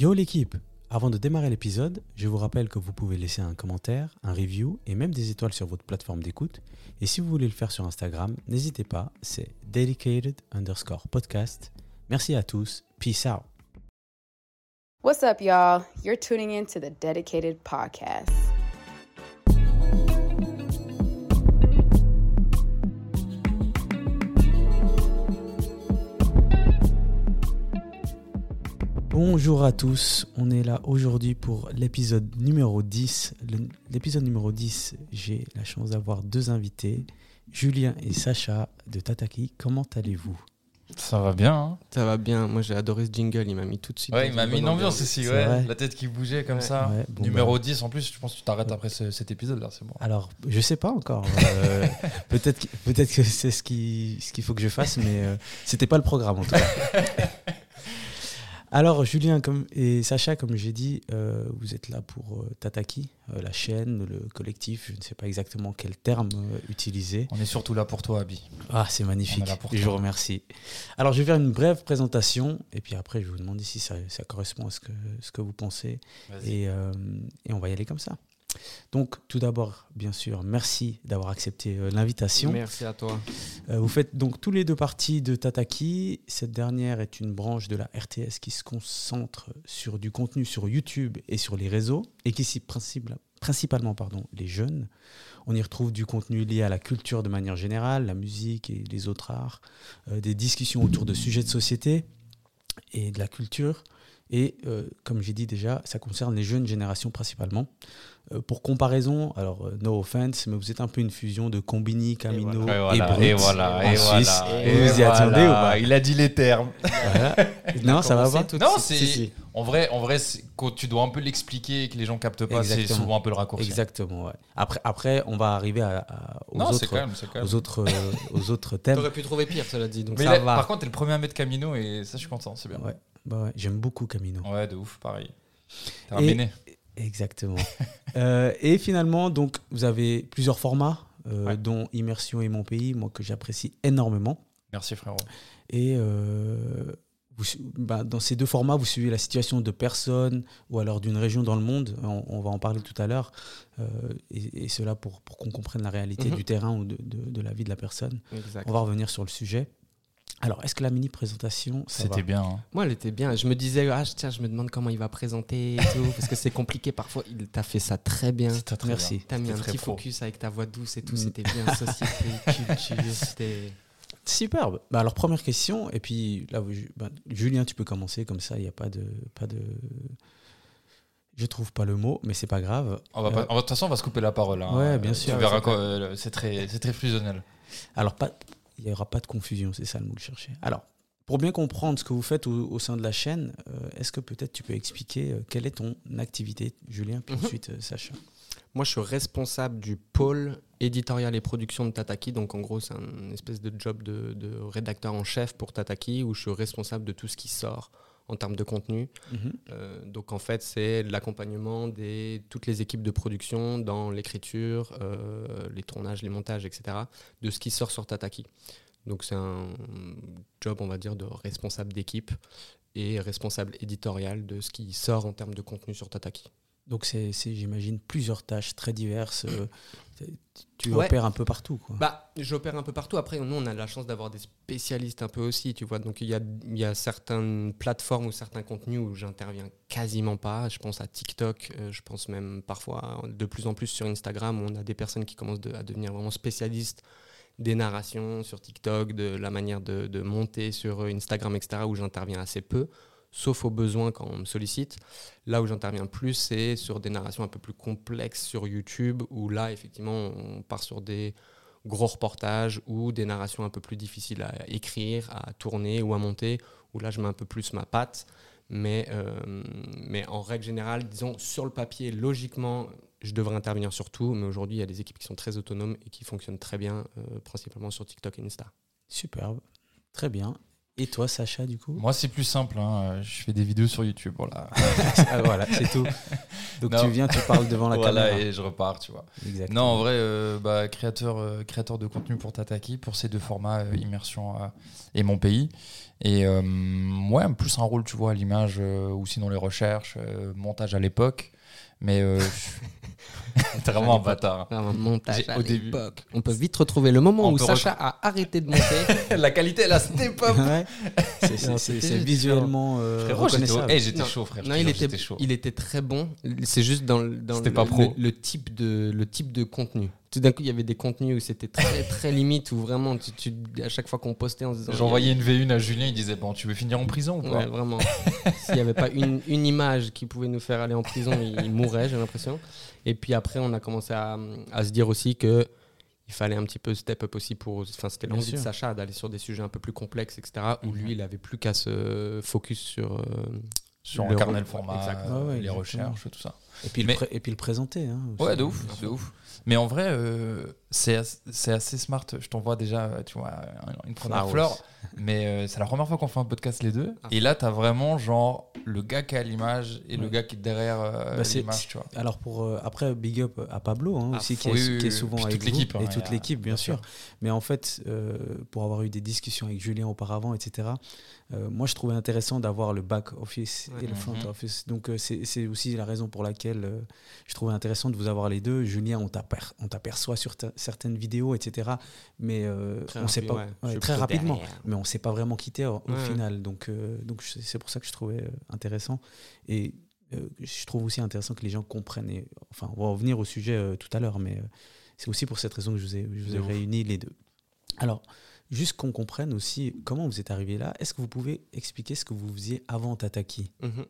Yo l'équipe Avant de démarrer l'épisode, je vous rappelle que vous pouvez laisser un commentaire, un review et même des étoiles sur votre plateforme d'écoute. Et si vous voulez le faire sur Instagram, n'hésitez pas, c'est dedicated underscore podcast. Merci à tous, peace out. What's up, y'all? You're tuning in to the Dedicated Podcast. Bonjour à tous, on est là aujourd'hui pour l'épisode numéro 10. Le- L'épisode numéro 10, j'ai la chance d'avoir deux invités, Julien et Sacha de Tataki. Comment allez-vous? Ça va bien. Hein? Ça va bien. Moi, j'ai adoré ce jingle. Il m'a mis tout de suite. ouais, il m'a mis une ambiance aussi. C'est Ouais. La tête qui bougeait comme Ouais. ça. Ouais, bon, Numéro bah, 10, en plus, je pense que tu t'arrêtes après ce- cet épisode-là. C'est bon. Alors, je sais pas encore. euh, peut-être, que- peut-être que c'est ce qu'il faut que je fasse, mais euh, c'était pas le programme en tout cas. Alors, Julien comme, et Sacha, comme j'ai dit, euh, vous êtes là pour euh, Tataki, euh, la chaîne, le collectif. Je ne sais pas exactement quel terme euh, utiliser. On est surtout là pour toi, Abi. Ah, c'est magnifique. Je vous remercie. Alors, je vais faire une brève présentation et puis après, je vais vous demander si ça, ça correspond à ce que, ce que vous pensez. Et, et on va y aller comme ça. Donc, tout d'abord, bien sûr, merci d'avoir accepté euh, l'invitation. Merci à toi. Euh, vous faites donc tous les deux parties de Tataki. Cette dernière est une branche de la RTS qui se concentre sur du contenu sur YouTube et sur les réseaux et qui cible principalement pardon, les jeunes. On y retrouve du contenu lié à la culture de manière générale, la musique et les autres arts, euh, des discussions autour de sujets de société et de la culture. Et euh, comme j'ai dit déjà, ça concerne les jeunes générations principalement. Euh, pour comparaison, alors euh, no offense, mais vous êtes un peu une fusion de Combini, Camino et, Et voilà, Brut et voilà, en et Suisse. voilà. Et vous y attendez ou pas Il a dit les termes. Voilà. Non, ça va pas Non, c'est. Si, si. En vrai, en vrai quand tu dois un peu l'expliquer et que les gens captent pas, c'est souvent un peu le raccourci. Exactement, ouais. Après, après, on va arriver à, à- aux, Non, autres, calme, aux, autres, euh, aux autres thèmes. T'aurais pu trouver pire, cela dit. Donc Mais ça là, va. par contre, t'es le premier à mettre Camino et ça, je suis content, c'est bien. Ouais, bah ouais, J'aime beaucoup Camino. Ouais, de ouf, pareil. T'es un béné. Exactement. Euh, et finalement, donc, vous avez plusieurs formats, euh, Ouais. dont Immersion et Mon Pays, moi que j'apprécie énormément. Merci, frérot. Et euh, vous bah, dans ces deux formats, vous suivez la situation de personnes ou alors d'une région dans le monde. On, on va en parler tout à l'heure. Et, et cela pour, pour qu'on comprenne la réalité Mhm. du terrain ou de, de- de la vie de la personne. On va revenir sur le sujet. Alors, est-ce que la mini-présentation, C'était bien. hein. Moi, elle était bien. Je me disais, ah, tiens, je me demande comment il va présenter et tout, parce que c'est compliqué parfois. Il t'a fait ça très bien. Très Merci. bien. T'as mis un petit pro. focus avec ta voix douce et tout. Mm. C'était bien. Société, culture, c'était. Superbe. Bah alors, première question. Et puis, là, vous- bah, Julien, tu peux commencer comme ça. Il n'y a pas de, pas de. Je trouve pas le mot, mais c'est pas grave. On va pas- Euh, De toute façon, on va se couper la parole. hein. Ouais, bien Euh, sûr. Tu verras euh, c'est très, c'est très fusionnel. Alors, pas, il n'y aura pas de confusion, c'est ça le mot que je cherchais. Alors, pour bien comprendre ce que vous faites au, au sein de la chaîne, euh, est-ce que peut-être tu peux expliquer euh, quelle est ton activité, Julien, puis Mhm. ensuite euh, Sacha? Moi, je suis responsable du pôle éditorial et production de Tataki. Donc, en gros, c'est un espèce de job de, de rédacteur en chef pour Tataki, où je suis responsable de tout ce qui sort en termes de contenu. Mhm. Euh, donc en fait, c'est l'accompagnement de toutes les équipes de production dans l'écriture, euh, les tournages, les montages, etc., de ce qui sort sur Tataki. Donc c'est un job, on va dire, de responsable d'équipe et responsable éditorial de ce qui sort en termes de contenu sur Tataki. Donc, c'est, j'imagine, plusieurs tâches très diverses. euh, tu Ouais. opères un peu partout. Quoi. Bah, j'opère un peu partout. Après, nous, on a la chance d'avoir des spécialistes un peu aussi, tu vois. Donc, il y a, y a certaines plateformes ou certains contenus où j'interviens quasiment pas. Je pense à TikTok, euh, je pense même parfois de plus en plus sur Instagram, où on a des personnes qui commencent de- à devenir vraiment spécialistes des narrations sur TikTok, de la manière de, de monter sur Instagram, etc., où j'interviens assez peu, sauf au besoin quand on me sollicite. Là où j'interviens plus, c'est sur des narrations un peu plus complexes sur YouTube, où là, effectivement, on part sur des gros reportages ou des narrations un peu plus difficiles à écrire, à tourner ou à monter, où là, je mets un peu plus ma patte. Mais, euh, mais en règle générale, disons, sur le papier, logiquement, je devrais intervenir sur tout. Mais aujourd'hui, il y a des équipes qui sont très autonomes et qui fonctionnent très bien, euh, principalement sur TikTok et Insta. Superbe. Très bien. Et toi, Sacha, du coup Moi, c'est plus simple. hein. Je fais des vidéos sur YouTube. Voilà, Ah, Voilà, c'est tout. Donc Non. tu viens, tu parles devant la Voilà, caméra. et je repars, tu vois. Exactement. Non, en vrai, euh, bah, créateur, euh, créateur de contenu pour Tataki, pour ces deux formats, euh, immersion et mon pays. Et ouais, plus un rôle, tu vois, à l'image, ou sinon les recherches, montage à l'époque. Mais euh, t'es vraiment un bâtard. Un montage à au début. On peut vite retrouver le moment On où Sacha a arrêté de monter. La qualité, elle a step up. Ouais. C'est- c'était visuellement euh, Frérot, j'étais reconnaissable. eh, j'étais Non. chaud, frère. non, il était, chaud. il était très bon. C'est juste dans, le- dans C'était le, pas pro. le- le type de, le type de contenu. Tout d'un coup, il y avait des contenus où c'était très, très limite, où vraiment, tu, tu- à chaque fois qu'on postait, on se disait. J'envoyais une V1 à Julien, il disait Bon, tu veux finir en prison ou quoi Ouais, vraiment. S'il n'y avait pas une, une image qui pouvait nous faire aller en prison, il, il mourrait, j'ai l'impression. Et puis après, on a commencé à, à se dire aussi que il fallait un petit peu step up aussi pour. Enfin, c'était l'envie de. Sacha d'aller sur des sujets un peu plus complexes, etc. Où Mhm. lui, il avait plus qu'à se focus sur. euh, Sur le carnet format, euh, Ouais, ouais, les recherches, tout ça. Et puis, Mais- le, pré- et puis le présenter. hein, aussi. Ouais, de ouf, de ouf. Mais en vrai, euh, c'est as- c'est assez smart. Je t'envoie déjà, tu vois, une première Flowers. fleur. Mais euh, c'est la première fois qu'on fait un podcast les deux. Ah. Et là, t'as vraiment genre le gars qui a l'image et le gars qui est derrière euh, Bah, c'est- l'image, tu vois. Alors pour euh, après big up à Pablo hein, À aussi qui est, Oui, oui, qui est oui. souvent Puis avec toute l'équipe, vous, hein, et toute a- l'équipe bien bien sûr. sûr. Mais en fait euh, pour avoir eu des discussions avec Julien auparavant etc. euh, moi je trouvais intéressant d'avoir le back office Ouais. et le front Mhm. office. Donc euh, c'est aussi la raison pour laquelle euh, je trouvais intéressant de vous avoir les deux. Julien on t'aper- on t'aperçoit sur ta- certaines vidéos etc. Mais on sait rapide, pas ouais. très rapidement. derrière. Mais on s'est pas vraiment quitté au, Ouais. final. Donc c'est pour ça que je trouvais intéressant et euh, je trouve aussi intéressant que les gens comprennent. Et, enfin, on va revenir au sujet euh, tout à l'heure, mais euh, c'est aussi pour cette raison que je vous ai, je vous ai réunis les deux. Alors, juste qu'on comprenne aussi comment vous êtes arrivé là, est-ce que vous pouvez expliquer ce que vous faisiez avant Tataki? Mhm.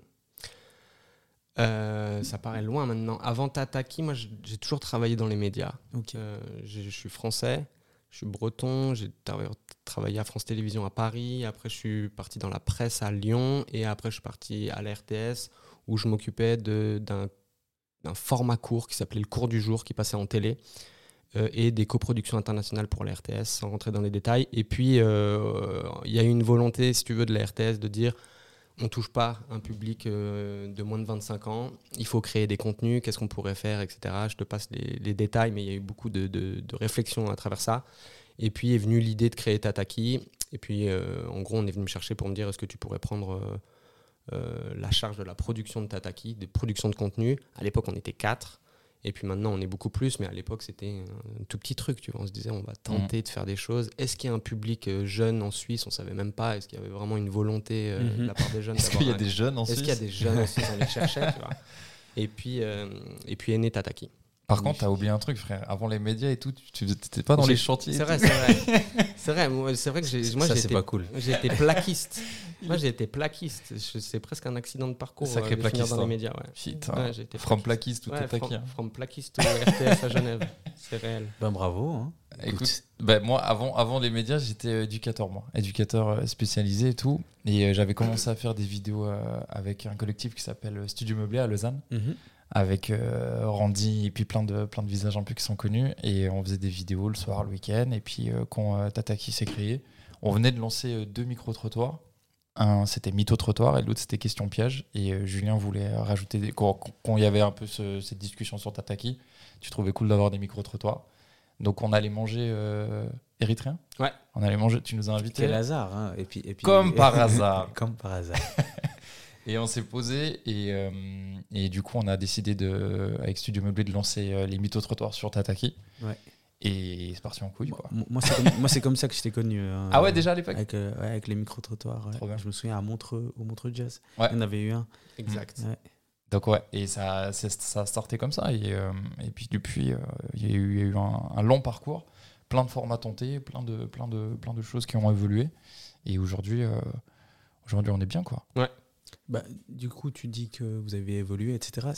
Euh, ça paraît loin maintenant. Avant Tataki, moi, j'ai toujours travaillé dans les médias. Ok. Euh, je suis français, je suis breton, j'ai tra- travaillé à France Télévisions à Paris, après je suis parti dans la presse à Lyon, et après je suis parti à la RTS où je m'occupais d'un format court qui s'appelait le cours du jour qui passait en télé. Euh, et des coproductions internationales pour la RTS, sans rentrer dans les détails. Et puis, euh, il y a eu une volonté, si tu veux, de la RTS de dire on touche pas un public euh, de moins de 25 ans, il faut créer des contenus, qu'est-ce qu'on pourrait faire, etc. Je te passe les, détails, mais il y a eu beaucoup de, de, réflexions à travers ça. Et puis est venue l'idée de créer Tataki. Et puis, en gros, on est venu me chercher pour me dire est-ce que tu pourrais prendre la charge de la production de Tataki, des productions de contenu. À l'époque, on était quatre. Et puis maintenant, on est beaucoup plus, mais à l'époque, c'était un tout petit truc. Tu vois. On se disait, on va tenter de faire des choses. Est-ce qu'il y a un public euh, jeune en Suisse? On savait même pas. Est-ce qu'il y avait vraiment une volonté euh, Mhm. de la part des jeunes Est-ce qu'il y a un- des jeunes en Est-ce Suisse qu'il y a des jeunes en Suisse? On les cherchait, tu vois. Et puis, euh, et puis est né Tataki. Par contre, t'as oublié un truc, frère. Avant les médias et tout, tu n'étais pas dans les chantiers. C'est vrai, c'est vrai. c'est vrai, c'est vrai que j'ai, moi ça, j'ai c'est été, pas cool. j'ai été plaquiste. moi, j'ai été plaquiste. C'est presque un accident de parcours Sacré euh, finir plaquiste, dans les hein. médias. Ouais. J'ai été From plaquiste tout Ouais, from, hein. from plaquiste au RTS à Genève. C'est réel. Ben bravo. hein. Écoute, ben, moi, avant, avant les médias, j'étais euh, éducateur, moi. Éducateur euh, spécialisé et tout. Et euh, j'avais commencé à faire des vidéos euh, avec un collectif qui s'appelle euh, Studio Meublé à Lausanne, Mhm. Avec euh, Randy et puis plein de, plein de visages un peu qui sont connus. Et on faisait des vidéos le soir, le week-end. Et puis euh, quand euh, Tataki s'est créé, on venait de lancer euh, deux micro-trottoirs. Un, c'était Mytho Trottoir et l'autre, c'était Question Piège. Et euh, Julien voulait rajouter des. Quand il y avait un peu ce- cette discussion sur Tataki, tu trouvais cool d'avoir des micro-trottoirs. Donc on allait manger érythréen. Ouais. On allait manger, tu nous as invités. Quel hasard. hein. Et puis, et puis, Comme par hasard. Comme par hasard. Et on s'est posé et, euh, et du coup on a décidé de, avec Studio Meublé de lancer euh, les mythos trottoirs sur Tataki. Ouais. Et c'est parti en couille quoi. Moi, moi, c'est comme, ça que je t'ai connu. hein. Ah ouais déjà à l'époque Avec, euh, ouais, avec les micro-trottoirs. ouais. Je me souviens à Montreux, au Montreux Jazz. Ouais. Il y en avait eu un. Exact. Ouais. Donc ouais, et ça, ça a starté comme ça. Et, euh, et puis depuis, euh, il y a eu, il y a eu un, un long parcours, plein de formats tentés, plein de, plein de, plein de choses qui ont évolué. Et aujourd'hui, euh, aujourd'hui on est bien quoi. Bah, du coup, tu dis que vous avez évolué, etc.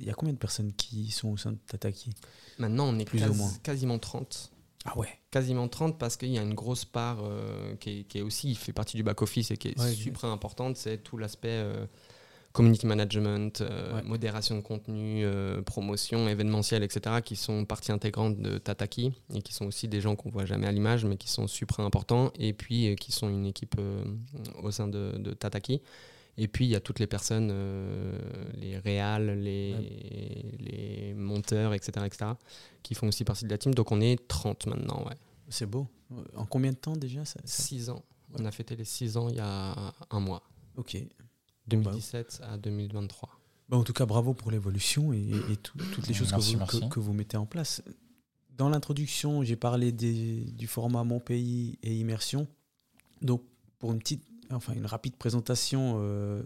Il y a combien de personnes qui sont au sein de Tataki? Maintenant, on est Plus ou moins. quasiment 30. Ah ouais? Quasiment 30 parce qu'il y a une grosse part euh, qui, est, qui est aussi, fait partie du back-office et qui est Ouais, super importante, c'est tout l'aspect euh, community management, euh, Ouais. modération de contenu, promotion, événementiel, etc., qui sont partie intégrante de Tataki et qui sont aussi des gens qu'on voit jamais à l'image, mais qui sont super importants et puis qui sont une équipe au sein de, de Tataki. Et puis il y a toutes les personnes, euh, les réals, les, les monteurs, etc., etc., qui font aussi partie de la team. Donc on est 30 maintenant, ouais. C'est beau. En combien de temps déjà ça, ça- 6 ans. On a fêté les 6 ans il y a un mois. Ok. 2017 à 2023. Bah, en tout cas, bravo pour l'évolution et, et tout- toutes les choses Merci, que, vous, merci. que- que vous mettez en place. Dans l'introduction, j'ai parlé des- du format Mon Pays et Immersion. Donc, pour une petite, enfin une rapide présentation, euh,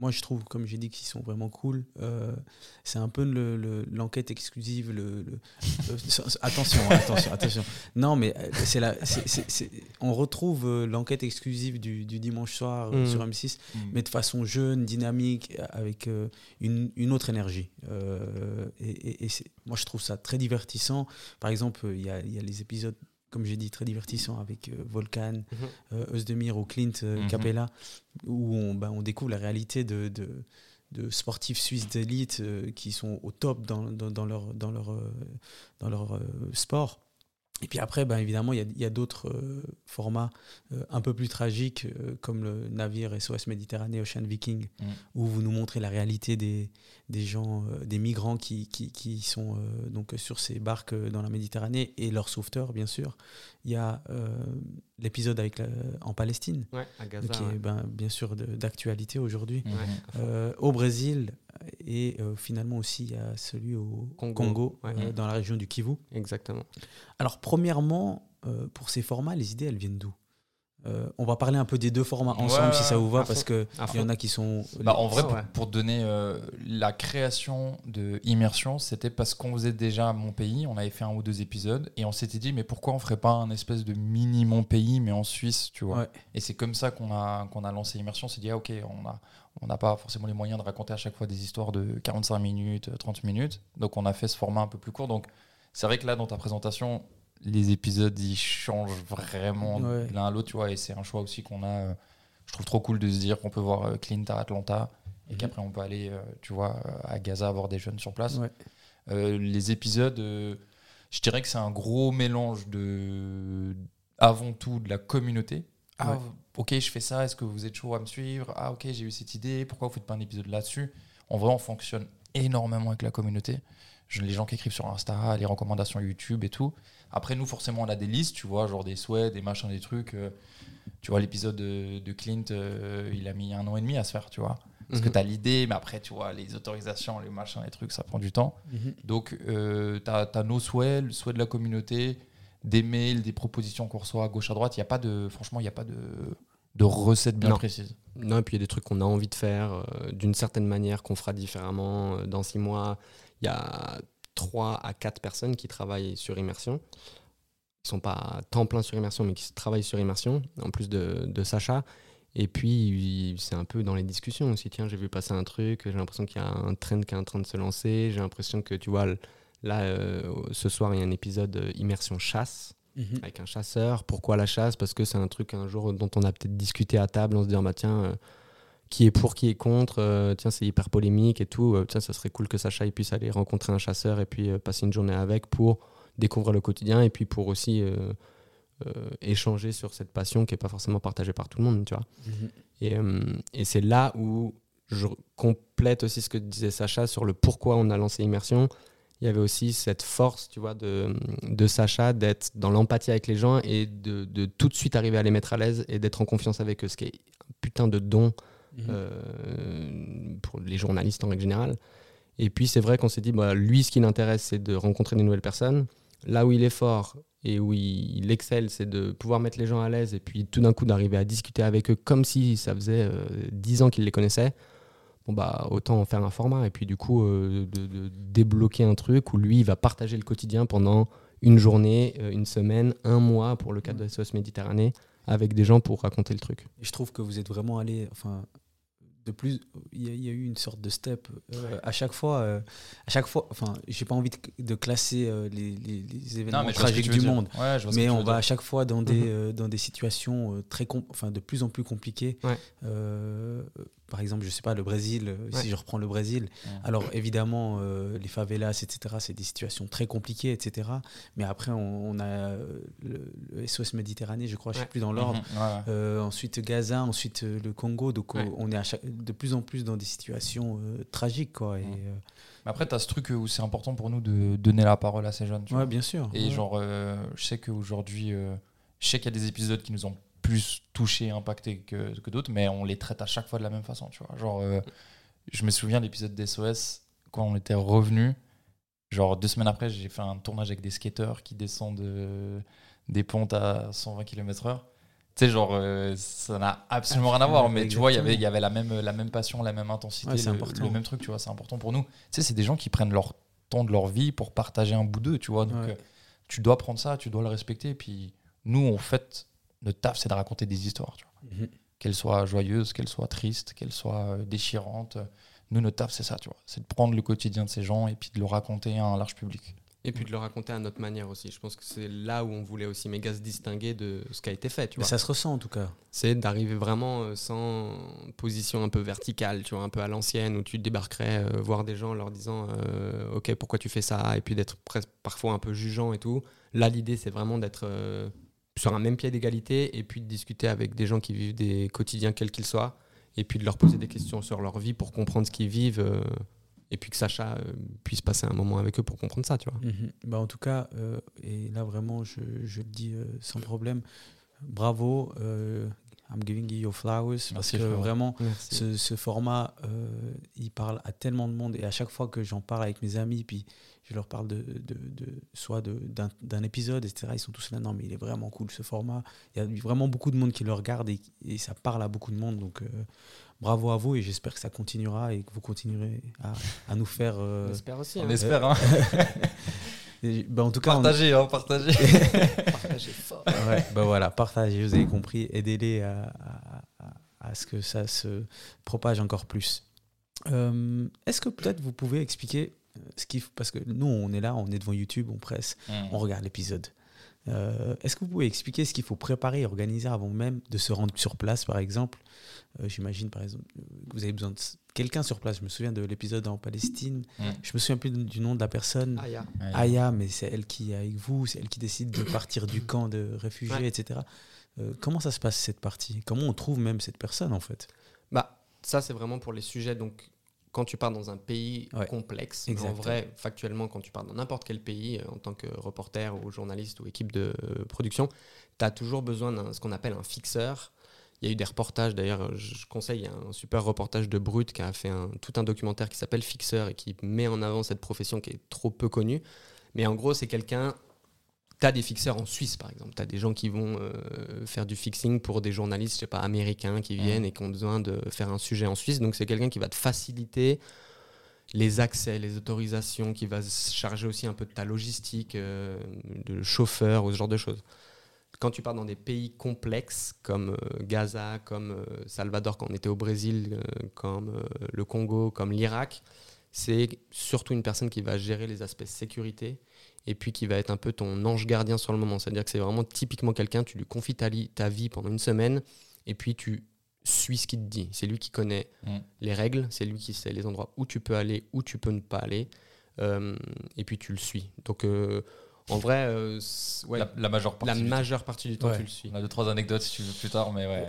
moi je trouve, comme j'ai dit, qu'ils sont vraiment cool. Euh, c'est un peu le- le- l'enquête exclusive. Le, le- le- attention, attention, attention. Non, mais euh, c'est la, c'est- c'est- c'est- on retrouve euh, l'enquête exclusive du, du dimanche soir euh, Mhm. sur M6 mais de façon jeune, dynamique, avec euh, une, une autre énergie. Euh, et et- et c'est- moi, je trouve ça très divertissant. Par exemple, euh, il y a, il y a les épisodes, comme j'ai dit, très divertissants avec euh, Volcan, Mhm. euh, Özdemir ou Clint euh, Mhm. Capella, où on, ben, on découvre la réalité de, de, de sportifs suisses d'élite qui sont au top dans, dans, dans leur, dans leur, dans leur sport. Et puis après, ben, évidemment, il y a, d'autres euh, formats euh, un peu plus tragiques, euh, comme le navire SOS Méditerranée Ocean Viking, Mm. où vous nous montrez la réalité des, des gens, des migrants qui, qui, qui sont donc sur ces barques dans la Méditerranée et leurs sauveteurs, bien sûr. Il y a l'épisode avec la- en Palestine, Ouais, à Gaza. qui ouais. est ben, bien sûr d'actualité aujourd'hui. Au Brésil et euh, finalement aussi il y a celui au Congo. Congo, Ouais. euh, dans la région du Kivu. Exactement. Alors premièrement, euh, pour ces formats, les idées elles viennent d'où? Euh, On va parler un peu des deux formats Ouais, ensemble si ça vous va à parce fond. que À il y en a qui sont Bah, en vrai, pour, donner euh, la création de Immersion, c'était parce qu'on faisait déjà à mon pays, on avait fait un ou deux épisodes, et on s'était dit, mais pourquoi on ferait pas un espèce de mini mon pays, mais en Suisse, tu vois? Ouais. Et c'est comme ça qu'on a, qu'on a lancé Immersion, on s'est dit, ah, ok, on a on n'a pas forcément les moyens de raconter à chaque fois des histoires de 45 minutes, 30 minutes, donc on a fait ce format un peu plus court. Donc c'est vrai que là, dans ta présentation, les épisodes, ils changent vraiment Ouais. l'un à l'autre, tu vois, et c'est un choix aussi qu'on a. euh, je trouve trop cool de se dire qu'on peut voir euh, Clint à Atlanta et Mhm. qu'après on peut aller, euh, tu vois, euh, à Gaza voir des jeunes sur place. Ouais. Euh, les épisodes, euh, je dirais que c'est un gros mélange de, avant tout, de la communauté. Ah, Ouais. ok, je fais ça, est-ce que vous êtes chaud à me suivre? Ah, ok, j'ai eu cette idée, pourquoi vous faites pas un épisode là-dessus? En vrai, on fonctionne énormément avec la communauté. Les gens qui écrivent sur Insta, les recommandations YouTube et tout. Après, nous, forcément, on a des listes, tu vois, genre des souhaits, des machins, des trucs. euh, tu vois, l'épisode de, de Clint, euh, il a mis un an et demi à se faire, tu vois. Parce que Mhm. tu as l'idée, mais après, tu vois, les autorisations, les machins, les trucs, ça prend du temps. Mhm. Donc, euh, tu as, nos souhaits, le souhait de la communauté, des mails, des propositions qu'on reçoit à gauche, à droite. Il y a pas de, franchement, il n'y a pas de, de recette bien Non. précise. Non, et puis il y a des trucs qu'on a envie de faire euh, d'une certaine manière, qu'on fera différemment euh, dans six mois. Il y a trois à quatre personnes qui travaillent sur Immersion. Ils sont pas à temps plein sur Immersion, mais qui travaillent sur Immersion, en plus de, de Sacha. Et puis, c'est un peu dans les discussions aussi. Tiens, j'ai vu passer un truc, j'ai l'impression qu'il y a un trend qui est en train de se lancer. J'ai l'impression que, tu vois, là, euh, ce soir, il y a un épisode euh, Immersion chasse Mhm. avec un chasseur. Pourquoi la chasse? Parce que c'est un truc un jour dont on a peut-être discuté à table en se disant bah tiens euh, qui est pour qui est contre tiens c'est hyper polémique et tout tiens ça serait cool que Sacha il puisse aller rencontrer un chasseur et puis passer une journée avec pour découvrir le quotidien et puis pour aussi échanger sur cette passion qui est pas forcément partagée par tout le monde tu vois Mhm. et, et c'est là où je complète aussi ce que disait Sacha sur le pourquoi on a lancé Immersion. Il y avait aussi cette force, tu vois, de, de Sacha d'être dans l'empathie avec les gens et de, de tout de suite arriver à les mettre à l'aise et d'être en confiance avec eux, ce qui est un putain de don Mhm. euh, pour les journalistes en règle générale. Et puis c'est vrai qu'on s'est dit, bah, lui, ce qui l'intéresse, c'est de rencontrer des nouvelles personnes. Là où il est fort et où il, il excelle, c'est de pouvoir mettre les gens à l'aise et puis tout d'un coup d'arriver à discuter avec eux comme si ça faisait euh, 10 ans qu'il les connaissait. Bon bah autant en faire un format et puis du coup euh, de, de débloquer un truc où lui il va partager le quotidien pendant une journée, euh, une semaine, un mois pour le cadre de SOS Méditerranée avec des gens pour raconter le truc. Et je trouve que vous êtes vraiment allé, enfin, de plus, il y, a- il y a eu une sorte de step euh, à chaque fois. euh, à chaque fois, enfin, j'ai pas envie de, de classer euh, les, les- les événements tragiques du dire. monde, Ouais, je vois ce mais on va dire. à chaque fois dans des, Mhm. euh, dans des situations euh, très, enfin, de plus en plus compliquées. Ouais. Par exemple, je sais pas, le Brésil, euh, Ouais. si je reprends le Brésil, Ouais. alors évidemment, euh, les favelas, etc., c'est des situations très compliquées, etc. Mais après, on, on a euh, le, le SOS Méditerranée, je crois, je sais Ouais. plus dans l'ordre. Mhm. Euh, ensuite Gaza, ensuite le Congo. Donc on est à chaque- de plus en plus dans des situations euh, tragiques. Quoi, et, euh, Mais après, tu as ce truc où c'est important pour nous de donner la parole à ces jeunes. tu ouais, vois. bien sûr. Et genre, je sais qu'aujourd'hui, je sais qu'il y a des épisodes qui nous ont plus touchés, impactés que, que d'autres, mais on les traite à chaque fois de la même façon, tu vois. Genre, euh, je me souviens de l'épisode d'SOS, quand on était revenu, genre deux semaines après, j'ai fait un tournage avec des skateurs qui descendent euh, des pontes à 120 km/h. Tu sais, genre, euh, ça n'a absolument rien à voir, mais tu vois, il y avait, il y avait la, même, la même passion, la même intensité, Ouais, c'est le, important. le même truc, tu vois, c'est important pour nous. Tu sais, c'est des gens qui prennent leur temps de leur vie pour partager un bout d'eux, tu vois. Donc, Ouais. euh, tu dois prendre ça, tu dois le respecter. Et puis, nous, en fait, notre taf, c'est de raconter des histoires, tu vois. Mhm. Qu'elles soient joyeuses, qu'elles soient tristes, qu'elles soient euh, déchirantes. Nous, notre taf, c'est ça, tu vois. C'est de prendre le quotidien de ces gens et puis de le raconter à un large public. Et puis de le raconter à notre manière aussi. Je pense que c'est là où on voulait aussi méga se distinguer de ce qui a été fait. Tu Mais ça se ressent en tout cas. C'est d'arriver vraiment euh, sans position un peu verticale, tu vois, un peu à l'ancienne, où tu débarquerais euh, voir des gens en leur disant euh, Ok, pourquoi tu fais ça? Et puis d'être presque parfois un peu jugeant et tout. Là, l'idée, c'est vraiment d'être euh, sur un même pied d'égalité et puis de discuter avec des gens qui vivent des quotidiens quels qu'ils soient et puis de leur poser des questions sur leur vie pour comprendre ce qu'ils vivent euh, et puis que Sacha euh, puisse passer un moment avec eux pour comprendre ça, tu vois. Mhm. Bah, en tout cas, euh, et là vraiment, je, je le dis euh, sans problème, bravo. euh, I'm giving you your flowers parce Merci, que vraiment, ce, ce format, euh, il parle à tellement de monde et à chaque fois que j'en parle avec mes amis, puis je leur parle de, de, de- soit de- d'un épisode, etc. Ils sont tous là, non mais il est vraiment cool ce format. Il y a vraiment beaucoup de monde qui le regarde et, et ça parle à beaucoup de monde. Donc euh, bravo à vous et j'espère que ça continuera et que vous continuerez à, à nous faire. euh, On espère aussi. On hein. espère, hein. et- bah, en tout cas, on- partagez, hein, partagez. Partager fort. Ouais, bah voilà, partagez, vous avez compris, aidez-les à, à- ce que ça se propage encore plus. Euh, Est-ce que peut-être vous pouvez expliquer ce qu'il faut, parce que nous on est là, on est devant YouTube, on presse, on regarde l'épisode. Euh, Est-ce que vous pouvez expliquer ce qu'il faut préparer et organiser avant même de se rendre sur place, par exemple? Euh, J'imagine, par exemple, que vous avez besoin de quelqu'un sur place. Je me souviens de l'épisode en Palestine. Mm. Je me souviens plus du nom de la personne. Ah, ya. Ouais. Aya, mais c'est elle qui est avec vous, c'est elle qui décide de partir du camp de réfugiés, Ouais. etc. Euh, comment ça se passe cette partie? Comment on trouve même cette personne en fait? Bah, ça, c'est vraiment pour les sujets. Donc, quand tu pars dans un pays Ouais. complexe, mais en vrai, factuellement, quand tu pars dans n'importe quel pays, euh, en tant que reporter ou journaliste ou équipe de euh, production, tu as toujours besoin d'un ce qu'on appelle un fixeur. Il y a eu des reportages, d'ailleurs, je je conseille, il y a un super reportage de Brut qui a fait un, tout un documentaire qui s'appelle Fixeur et qui met en avant cette profession qui est trop peu connue. Mais en gros, c'est quelqu'un. Tu as des fixeurs en Suisse, par exemple. Tu as des gens qui vont euh, faire du fixing pour des journalistes, je sais pas, américains qui viennent et qui ont besoin de faire un sujet en Suisse. Donc, c'est quelqu'un qui va te faciliter les accès, les autorisations, qui va se charger aussi un peu de ta logistique, euh, de chauffeur ou ce genre de choses. Quand tu pars dans des pays complexes comme euh, Gaza, comme Salvador quand on était au Brésil, comme le Congo, comme l'Irak, c'est surtout une personne qui va gérer les aspects sécurité et puis qui va être un peu ton ange gardien sur le moment. C'est-à-dire que c'est vraiment typiquement quelqu'un, tu lui confies ta, vie pendant une semaine et puis tu suis ce qu'il te dit. C'est lui qui connaît Mm. les règles, c'est lui qui sait les endroits où tu peux aller, où tu peux ne pas aller, euh, et puis tu le suis. Donc, euh, en vrai, euh, ouais, La, majeure partie. du majeure partie du temps, Ouais. tu le suis. On a deux, trois anecdotes si tu veux plus tard, mais ouais.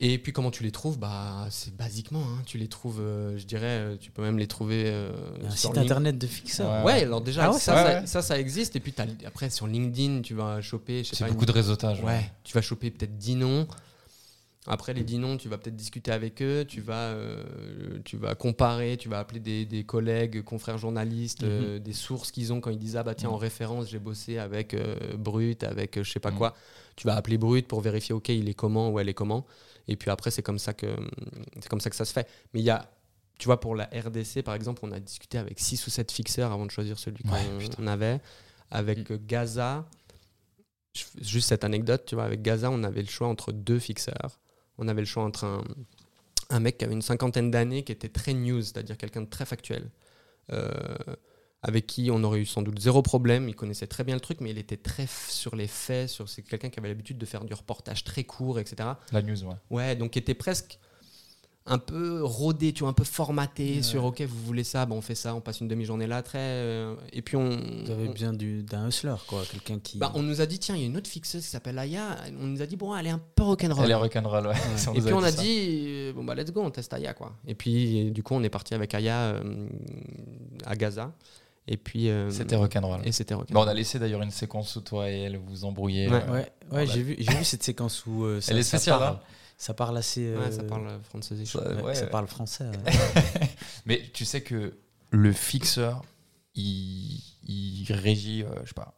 Et puis, comment tu les trouves bah, C'est basiquement, hein, tu les trouves, euh, je dirais, euh, tu peux même les trouver euh, Il y a un sur site Link- internet de fixeur. Ouais. Ouais, alors déjà, Ah ouais, ça, ouais, ça, ouais. ça, ça existe. Et puis, t'as- après, sur LinkedIn, tu vas choper, C'est beaucoup une- de réseautage. Ouais, tu vas choper peut-être 10 noms. Après les 10 noms, tu vas peut-être discuter avec eux, tu vas, euh, tu vas comparer, tu vas appeler des, des collègues, confrères journalistes, Mhm. euh, des sources qu'ils ont quand ils disent Ah bah tiens, Mhm. en référence, j'ai bossé avec euh, Brut, avec euh, je sais pas Mhm. quoi. Tu vas appeler Brut pour vérifier OK, il est comment ou elle est comment. Et puis après, c'est comme, ça que- c'est comme ça que ça se fait. Mais il y a, tu vois, pour la RDC par exemple, on a discuté avec 6 ou 7 fixeurs avant de choisir celui Ouais, qu'on avait. Avec euh, Gaza, juste cette anecdote, tu vois, avec Gaza, on avait le choix entre deux fixeurs. On avait le choix entre un, un mec qui avait une cinquantaine d'années, qui était très news, c'est-à-dire quelqu'un de très factuel, euh, avec qui on aurait eu sans doute zéro problème. Il connaissait très bien le truc, mais il était très sur les faits. Sur, c'est quelqu'un qui avait l'habitude de faire du reportage très court, etc. La news, ouais. Ouais, donc était presque un peu rodé, tu vois, un peu formaté Ouais. sur OK, vous voulez ça, bon, on fait ça, on passe une demi-journée là, très. euh, et puis on. Vous avez on- besoin du- d'un hustler, quoi. Quelqu'un qui. bah, on nous a dit, tiens, il y a une autre fixeuse qui s'appelle Aya. On nous a dit, bon, elle est un peu rock'n'roll. Elle est rock'n'roll, ouais. Ça, Et puis on a ça. dit, euh, bon bah let's go, on teste Aya quoi. Et puis du coup on est parti avec Aya euh, à Gaza. Et puis. euh, C'était rock'n'roll. Et c'était Bon, on a laissé d'ailleurs une séquence où toi et elle vous vous embrouillez. Ouais. euh, Ouais, ouais j'ai vu, j'ai vu cette séquence où euh, ça, Elle est ça spéciale, parle. hein. Ça parle assez. Ouais, ça euh, parle français. ça- ouais, ouais, ça parle français. ouais. Mais tu sais que le fixeur, il, il régit, euh, je sais pas,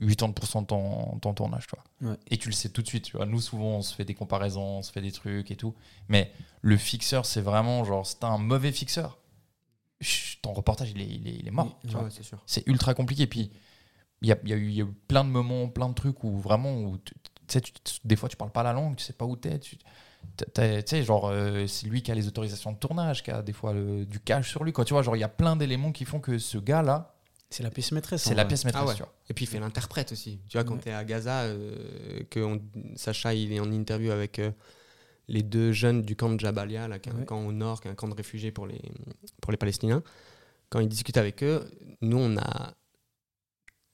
80% de ton, ton tournage, tu vois. Ouais. Et tu le sais tout de suite, tu vois. Nous, souvent, on se fait des comparaisons, on se fait des trucs et tout. Mais le fixeur, c'est vraiment genre, c'est un mauvais fixeur. Ton reportage, il est, il est, il est mort. Ouais, c'est sûr. C'est ultra compliqué. Puis, il y a, il y, a eu- il y a eu plein de moments, plein de trucs où vraiment, où tu, tu des fois, tu parles pas la langue, tu sais pas où t'es. Tu sais, genre, euh, c'est lui qui a les autorisations de tournage, qui a des fois le- du cash sur lui. Quoi. Tu vois, genre, il y a plein d'éléments qui font que ce gars-là, C'est la pièce maîtresse. c'est la pièce maîtresse. Ah ouais. tu vois. Et puis il fait l'interprète aussi. Tu vois, quand Ouais. tu es à Gaza, euh, que on- Sacha il est en interview avec euh, les deux jeunes du camp de Jabalia, là, qui est un camp au nord, qui est un camp de réfugiés pour les, pour les Palestiniens. Quand il discute avec eux, nous on a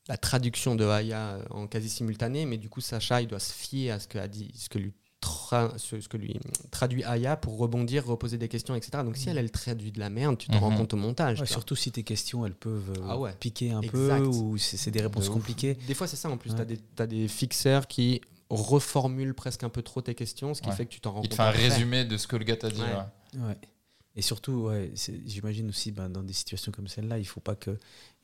la traduction de Aya en quasi simultané, mais du coup Sacha il doit se fier à ce que, a dit, ce que lui tra- ce, ce que lui traduit Aya pour rebondir, reposer des questions, etc. Donc si elle, elle traduit de la merde, tu te rends compte au montage. Ouais, surtout si tes questions elles peuvent euh, Ah ouais. piquer un peu ou c'est des réponses compliquées. Des fois, c'est ça en plus. Ouais. Tu as, des fixeurs qui reformulent presque un peu trop tes questions, ce qui Ouais. fait que tu t'en rends Il te compte. fait un après. résumé de ce que le gars t'a dit. Ouais. ouais. Ouais. Et surtout, j'imagine aussi ben, dans des situations comme celle-là, il faut pas qu'il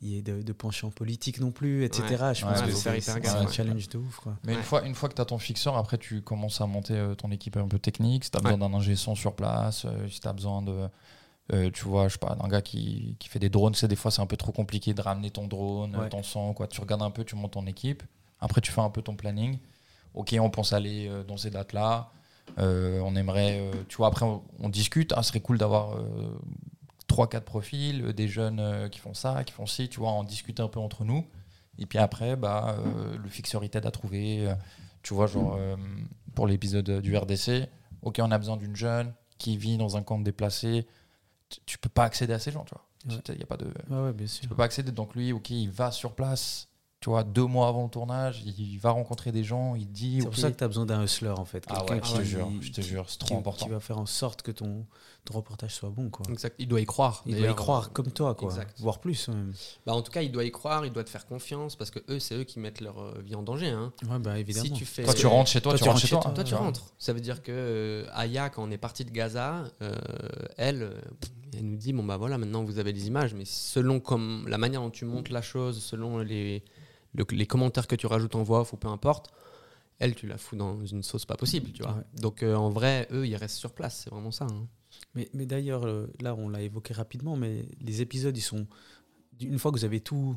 y ait de, de penchant politique non plus, etc. Je Ouais, pense que c'est un ouais. challenge de ouf. Quoi. Mais une fois, une fois que tu as ton fixeur, après tu commences à monter euh, ton équipe un peu technique. Si tu as besoin d'un ingé son sur place, euh, si tu as besoin de. euh, tu vois, je sais pas, d'un gars qui, qui fait des drones, c'est des fois c'est un peu trop compliqué de ramener ton drone, Ouais. ton son, quoi. Tu regardes un peu, tu montes ton équipe. Après, tu fais un peu ton planning. Ok, on pense aller euh, dans ces dates-là. Euh, on aimerait, euh, tu vois, après on, on discute. Ah, ce serait cool d'avoir euh, 3-4 profils, des jeunes qui font ça, qui font ci, tu vois, on discute un peu entre nous. Et puis après, bah, le fixeur il t'aide à trouver. tu vois, genre, pour l'épisode du RDC, ok, on a besoin d'une jeune qui vit dans un camp de déplacés. Tu, tu peux pas accéder à ces gens, tu vois. Ouais. Il y a pas de, Ouais, ouais, bien sûr. tu peux pas accéder. Donc lui, ok, il va sur place. Tu vois, deux mois avant le tournage, il va rencontrer des gens, il dit. C'est pour ça que tu as besoin d'un hustler en fait. Ah Quelqu'un ouais, je te qui- jure, je te jure, c'est trop qui- important. Qui va faire en sorte que ton, ton reportage soit bon. Quoi. Exact. Il doit y croire. Il doit y croire comme toi, quoi. Exact. voire plus. même. Bah, en tout cas, il doit y croire, il doit te faire confiance parce que eux, c'est eux qui mettent leur euh, vie en danger. hein. Ouais, bah, évidemment. Si tu fais. Toi, tu rentres chez toi, Toi, tu tu rentres chez toi. toi. Toi, tu rentres. Ça veut dire que euh, Aya, quand on est parti de Gaza, euh, elle, elle nous dit bon bah voilà, maintenant vous avez les images, mais selon comme la manière dont tu montes la chose, selon les le- les commentaires que tu rajoutes en voix off ou peu importe, elle, tu la fous dans une sauce pas possible, tu vois. Ouais. Donc euh, en vrai, eux, ils restent sur place, c'est vraiment ça. hein. Mais, mais d'ailleurs, euh, là, on l'a évoqué rapidement, mais les épisodes, ils sont. Une fois que vous avez tout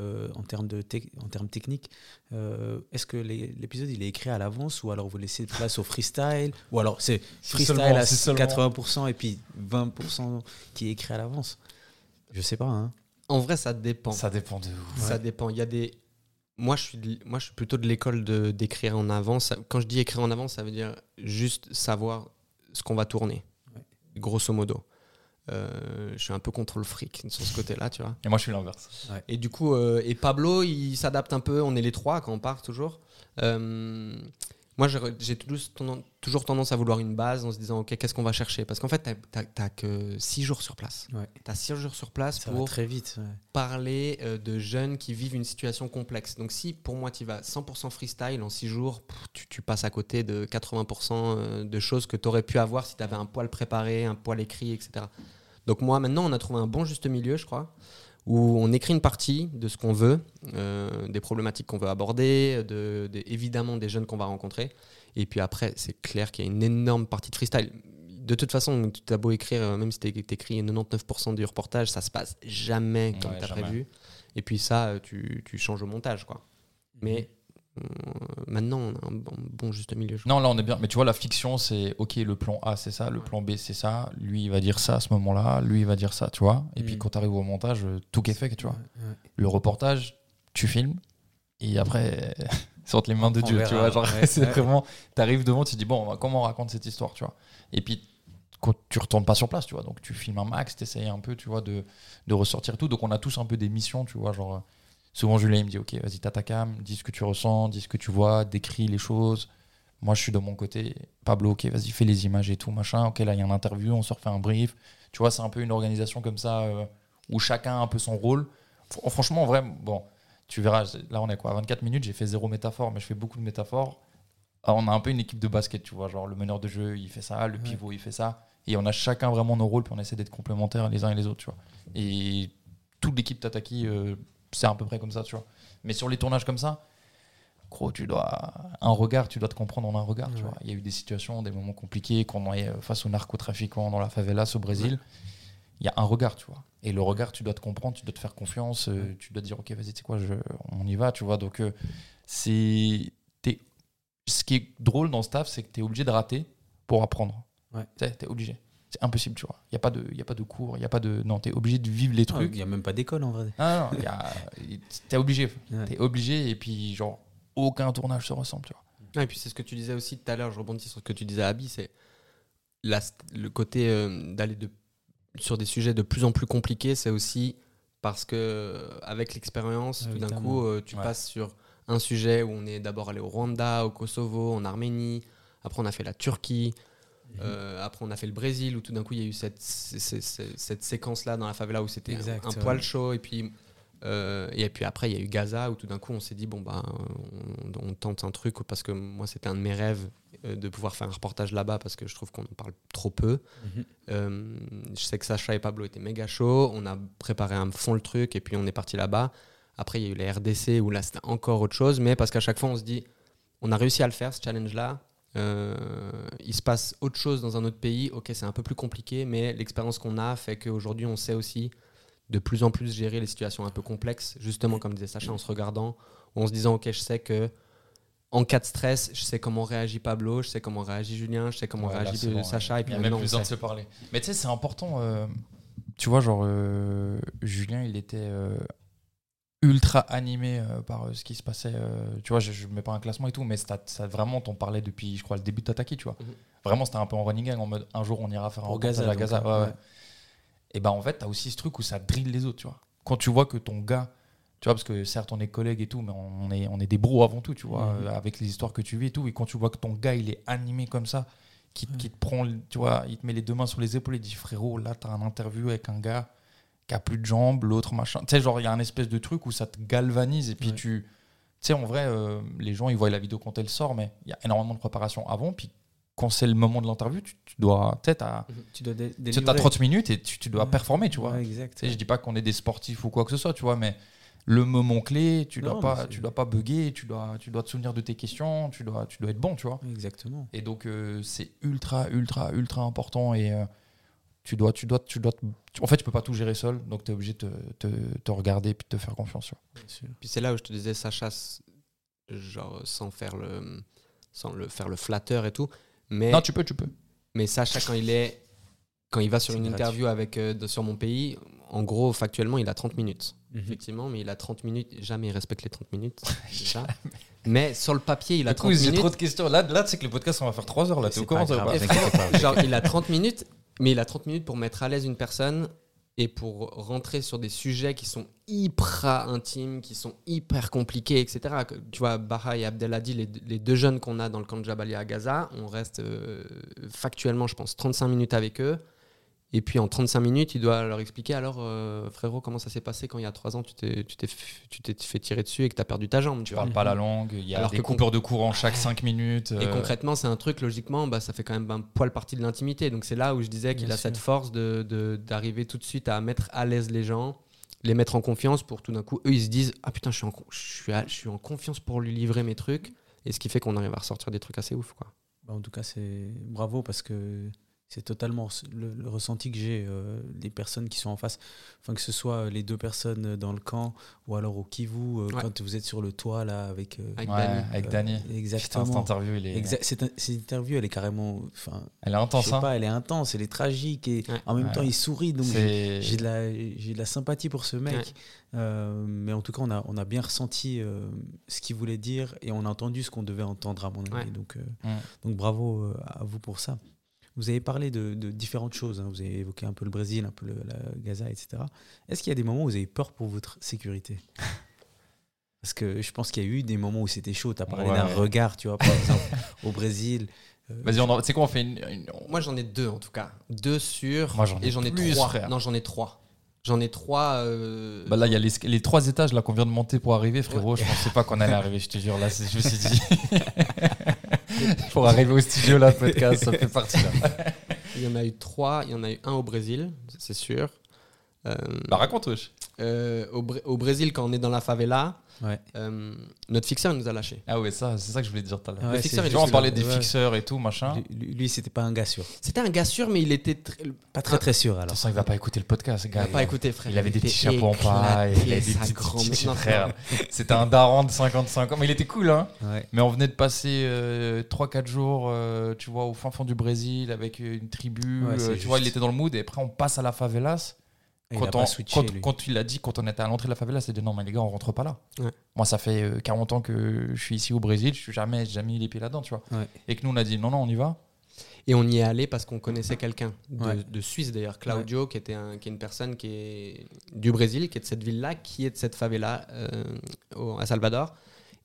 euh, en, termes de tec- en termes techniques, euh, est-ce que l'épisode, il est écrit à l'avance ou alors vous laissez place au freestyle Ou alors c'est freestyle à c'est seulement- 80% et puis 20% qui est écrit à l'avance? Je sais pas. Hein. En vrai, ça dépend. Ça dépend de vous. Ça dépend. Il y a des. Moi, je suis, de- moi, je suis plutôt de l'école de d'écrire en avance. Quand je dis écrire en avance, ça veut dire juste savoir ce qu'on va tourner, Ouais. grosso modo. Euh, je suis un peu contre le fric sur ce côté-là, tu vois. Et moi, je suis l'inverse. Et du coup, euh, et Pablo, il s'adapte un peu. On est les trois quand on part toujours. Euh, moi, j'ai toujours, tendance- à vouloir une base en se disant, ok, qu'est-ce qu'on va chercher? Parce qu'en fait, t'as t'as que six jours sur place. Ouais. T'as six jours sur place Ça pour très vite. ouais. parler euh, de jeunes qui vivent une situation complexe. Donc si pour moi tu vas 100% freestyle en 6 jours, tu, tu passes à côté de 80% euh, de choses que tu aurais pu avoir si tu avais un poil préparé, un poil écrit, etc. Donc moi maintenant on a trouvé un bon juste milieu je crois, où on écrit une partie de ce qu'on veut, euh, des problématiques qu'on veut aborder, de, de- évidemment des jeunes qu'on va rencontrer. Et puis après c'est clair qu'il y a une énorme partie de freestyle. De toute façon, tu as beau écrire, euh, même si tu écrit 99% du reportage, ça se passe jamais comme Ouais, tu as jamais. prévu. Et puis ça, euh, tu, tu changes au montage. quoi. Mais maintenant, on a un bon, bon juste milieu. je Non, là on est bien. Mais tu vois, la fiction, c'est ok, le plan A c'est ça, le plan B c'est ça. Lui il va dire ça à ce moment-là, lui il va dire ça, tu vois. Et puis Mm. quand tu arrives au montage, tout est fait, tu vois. Ouais, ouais. Le reportage, tu filmes et après, c'est entre les mains de On Dieu, tu vois. Genre, Ouais, c'est ouais. vraiment, tu arrives devant, tu te dis bon, comment on raconte cette histoire, tu vois. Et puis quand tu retournes pas sur place, tu vois. Donc tu filmes un max, tu essayes un peu, tu vois, de, de ressortir tout. Donc on a tous un peu des missions, tu vois, genre. Souvent, Julien, il me dit, OK, vas-y, t'as ta cam, dis ce que tu ressens, dis ce que tu vois, décris les choses. Moi, je suis de mon côté. Pablo, OK, vas-y, fais les images et tout, machin. OK, là, il y a une interview, on se refait un brief. Tu vois, c'est un peu une organisation comme ça euh, où chacun a un peu son rôle. Fr- franchement, en vrai, bon, tu verras, là, on est quoi, à 24 minutes, j'ai fait zéro métaphore, mais je fais beaucoup de métaphores. Ah, on a un peu une équipe de basket, tu vois, genre le meneur de jeu, il fait ça, le pivot, il fait ça. Et on a chacun vraiment nos rôles, puis on essaie d'être complémentaires les uns et les autres, tu vois. Et toute l'équipe Tataki, euh, c'est à peu près comme ça, tu vois. Mais sur les tournages comme ça, gros, tu dois. Un regard, tu dois te comprendre en un regard, tu vois. Il y a eu des situations, des moments compliqués, qu'on est euh, face aux narcotrafiquants dans la favelas au Brésil. Il y a un regard, tu vois. Et le regard, tu dois te comprendre, tu dois te faire confiance, euh, tu dois te dire, ok, vas-y, tu sais quoi, je, on y va, tu vois. Donc, euh, c'est. Ce qui est drôle dans ce taf, c'est que tu es obligé de rater pour apprendre. Ouais. Tu es obligé. C'est impossible, tu vois. Il n'y a, pas de- y a pas de cours, il n'y a pas de. Non, tu es obligé de vivre les Ah, trucs. Il n'y a même pas d'école en vrai. Ah non, a- t'es obligé. Ouais. T'es obligé, et puis, genre, aucun tournage se ressemble, tu vois. Ouais, et puis c'est ce que tu disais aussi tout à l'heure, je rebondis sur ce que tu disais à Abby, c'est la- le côté euh, d'aller de, sur des sujets de plus en plus compliqués, c'est aussi parce que euh, avec l'expérience, tout d'un coup, euh, tu Ouais. passes sur un sujet où on est d'abord allé au Rwanda, au Kosovo, en Arménie, après on a fait la Turquie. Euh, après on a fait le Brésil, où tout d'un coup il y a eu cette, cette séquence-là dans la favela où c'était un, un poil chaud, et puis, euh, et puis après il y a eu Gaza, où tout d'un coup on s'est dit, bon, bah, on, on tente un truc, parce que moi c'était un de mes rêves euh, de pouvoir faire un reportage là-bas, parce que je trouve qu'on en parle trop peu. Mhm. Je sais que Sacha et Pablo étaient méga chauds. On a préparé à fond le truc et puis on est parti là-bas. Après, il y a eu la RDC où là, c'était encore autre chose. Mais parce qu'à chaque fois, on se dit, on a réussi à le faire, ce challenge-là. Euh, il se passe autre chose dans un autre pays. Ok, c'est un peu plus compliqué, mais l'expérience qu'on a fait qu'aujourd'hui, on sait aussi de plus en plus gérer les situations un peu complexes. Justement, comme disait Sacha, en se regardant, ou en se disant, ok, je sais que en cas de stress, je sais comment réagit Pablo, je sais comment réagit Julien, je sais comment Ouais, réagit bon, Sacha. ouais. Et puis il y a même plus on besoin de se parler. Mais tu sais, c'est important. euh, tu vois, genre, euh, Julien, il était euh, ultra animé euh, par euh, ce qui se passait. euh, tu vois, je ne mets pas un classement et tout, mais ça, ça vraiment, t'en parlais depuis, je crois, le début de Tataki, tu vois. Mhm. Vraiment, c'était un peu en running gang, en mode un jour, on ira faire un Au Gaza, à Gaza. ouais, ouais. ouais. Et ben en fait, tu as aussi ce truc où ça drille les autres, tu vois. Quand tu vois que ton gars, tu vois, parce que certes, on est collègues et tout, mais on est, on est des bros avant tout, tu vois, Mhm. avec les histoires que tu vis et tout. Et quand tu vois que ton gars, il est animé comme ça, qui, qui te prend, tu vois, il te met les deux mains sur les épaules et dit frérot, là, t'as un interview avec un gars qui a plus de jambes, l'autre machin. Tu sais, genre, il y a un espèce de truc où ça te galvanise et puis Ouais. tu. Tu sais, en vrai, euh, les gens, ils voient la vidéo quand elle sort, mais il y a énormément de préparation avant. Puis quand c'est le moment de l'interview, tu, tu dois. Tu sais, t'as Tu dois dé- as 30 minutes et tu, tu dois Ouais. performer, tu vois. Ouais, exact. Je dis pas qu'on est des sportifs ou quoi que ce soit, tu vois, mais le moment clé, tu dois pas, tu dois pas bugger, tu dois, tu dois te souvenir de tes questions, tu dois, tu dois être bon, tu vois. Exactement. Et donc euh, c'est ultra, ultra, ultra important et euh, tu dois, tu dois, tu dois. te- tu- en fait, tu peux pas tout gérer seul, donc tu es obligé de te, te, te regarder et puis de te faire confiance. Puis c'est là où je te disais, Sacha, s- genre sans faire le, sans le faire le flatteur et tout, mais, Non, tu peux, tu peux. mais Sacha quand il est, quand il va sur une gratuit. interview avec euh, de- sur mon pays, en gros factuellement il a 30 minutes, Mhm. effectivement, mais il a 30 minutes, jamais il respecte les 30 minutes, déjà. mais sur le papier il a Du coup, 30 j'ai minutes. trop de questions. Là, là, tu sais que le podcast, on va faire 3 heures. Là, t'es au courant, ça. Genre, il a 30 minutes, mais il a 30 minutes pour mettre à l'aise une personne et pour rentrer sur des sujets qui sont hyper intimes, qui sont hyper compliqués, etc. Tu vois, Baha et Abdelhadi, les, les deux jeunes qu'on a dans le camp de Jabalia à Gaza, on reste euh, factuellement, je pense, 35 minutes avec eux. Et puis en 35 minutes, il doit leur expliquer alors, euh, frérot, comment ça s'est passé quand il y a 3 ans, tu t'es tu t'es f- tu t'es fait tirer dessus et que tu as perdu ta jambe. Tu Tu parles pas la langue, il y a Alors des que coupures de courant chaque 5 minutes. Et euh, concrètement, c'est un truc, logiquement, bah, ça fait quand même un poil partie de l'intimité. Donc c'est là où je disais qu'il Bien a sûr. cette force d'arriver de, d'arriver tout de suite à mettre à l'aise les gens, les mettre en confiance pour tout d'un coup, eux, ils se disent Ah putain, je suis en, je suis à- je suis en confiance pour lui livrer mes trucs. Et ce qui fait qu'on arrive à ressortir des trucs assez ouf. Quoi. Bah, en tout cas, c'est bravo parce que c'est totalement le, le ressenti que j'ai euh, des personnes qui sont en face. Enfin, que ce soit les deux personnes dans le camp ou alors au Kivu, euh, Ouais. quand vous êtes sur le toit là avec. euh, Avec euh. Putain, cette Exactement. interview, il est... Exa- cette, cette interview, elle est carrément. Enfin, elle est je intense. sais hein. pas, elle est intense, elle est tragique et Ouais. en même Ouais. temps, il sourit. Donc, j'ai de, la, j'ai de la sympathie pour ce mec. Ouais. Euh, mais en tout cas, on a, on a bien ressenti euh, ce qu'il voulait dire et on a entendu ce qu'on devait entendre, à mon avis. Ouais. Donc, euh, Mm. donc bravo euh, à vous pour ça. Vous avez parlé de, de différentes choses. hein. Vous avez évoqué un peu le Brésil, un peu le, la Gaza, etc. Est-ce qu'il y a des moments où vous avez peur pour votre sécurité? Parce que je pense qu'il y a eu des moments où c'était chaud. Tu as parlé Ouais. d'un regard, tu vois, par exemple, au Brésil. Euh, Vas-y, on sais quoi, on fait une. Moi, j'en ai deux en tout cas. Deux sur. Moi, j'en ai et j'en ai plus, trois. frère. Non, j'en ai trois. J'en ai trois. euh, Bah là, il y a les, les trois étages là qu'on vient de monter pour arriver, frérot. Je pensais pas qu'on allait arriver, je te jure. Là, c'est- je me suis dit. pour arriver au studio, là, podcast, ça fait partie là. Il y en a eu trois. Il y en a eu un au Brésil, c'est sûr. Euh, Bah, raconte, wesh. Euh, au, Br- au Brésil, quand on est dans la favela, Ouais. euh, notre fixeur il nous a lâchés. Ah ouais, ça, c'est ça que je voulais dire tout à l'heure. Il on parlait des Ouais. fixeurs et tout, machin. Lui, lui, c'était pas un gars sûr. C'était un gars sûr, mais il était. tr- Pas très très sûr alors. Attention, il va pas écouter le podcast, Il gars. n'a pas écouté, frère. Il avait des petits chapeaux en paille, il avait des petits petits frères. C'était un daron de 55 ans, mais il était cool, hein. Ouais. Mais on venait de passer 3-4 jours, euh, tu vois, au fin fond du Brésil avec une tribu. Euh, tu vois, il était dans le mood. Et après, on passe à la favelas. Il Quand, pas on- switché, quand, il a dit, quand on était à l'entrée de la favela, c'est dit non, mais les gars, on rentre pas là. Ouais. Moi, ça fait euh, 40 ans que je suis ici au Brésil, je suis jamais, jamais mis les pieds là-dedans, tu vois. Ouais. Et que nous, on a dit non, non, on y va. Et on y est allé parce qu'on connaissait quelqu'un de, Ouais. de Suisse d'ailleurs, Claudio, qui, était un, qui est une personne qui est du Brésil, qui est de cette ville-là, qui est de cette favela euh, au- à Salvador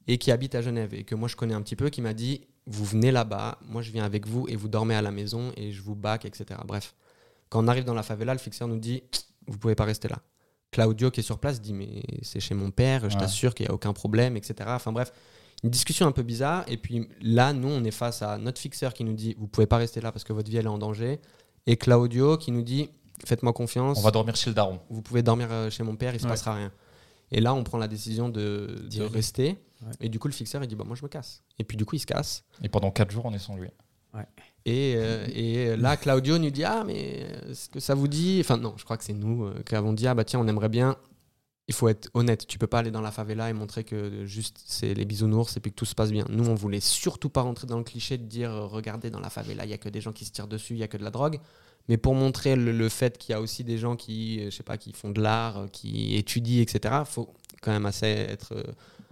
et qui habite à Genève et que moi je connais un petit peu, qui m'a dit vous venez là-bas, moi je viens avec vous et vous dormez à la maison et je vous bac, etc. Bref, quand on arrive dans la favela, le fixeur nous dit vous pouvez pas rester là. Claudio qui est sur place dit mais c'est chez mon père, je Ouais. t'assure qu'il n'y a aucun problème, etc. Enfin bref, une discussion un peu bizarre. Et puis là, nous, on est face à notre fixeur qui nous dit Vous pouvez pas rester là parce que votre vie elle est en danger. Et Claudio qui nous dit Faites-moi confiance, On va dormir chez le daron. vous pouvez dormir euh, chez mon père, il se Ouais. passera rien. Et là, on prend la décision de, rester. Ouais. Et du coup, le fixeur il dit bah, Moi, je me casse. Et puis du coup, il se casse. Et pendant 4 jours, on est sans lui. Et, euh, et là, Claudio nous dit Ah, mais est-ce que ça vous dit? Enfin, non, je crois que c'est nous euh, qui avons dit Ah, bah tiens, on aimerait bien. Il faut être honnête, tu peux pas aller dans la favela et montrer que juste c'est les bisounours et puis que tout se passe bien. Nous, on voulait surtout pas rentrer dans le cliché de dire euh, Regardez, dans la favela, il y a que des gens qui se tirent dessus, il y a que de la drogue. Mais pour montrer le, fait qu'il y a aussi des gens qui, euh, je sais pas, qui font de l'art, euh, qui étudient, etc., faut quand même assez être euh,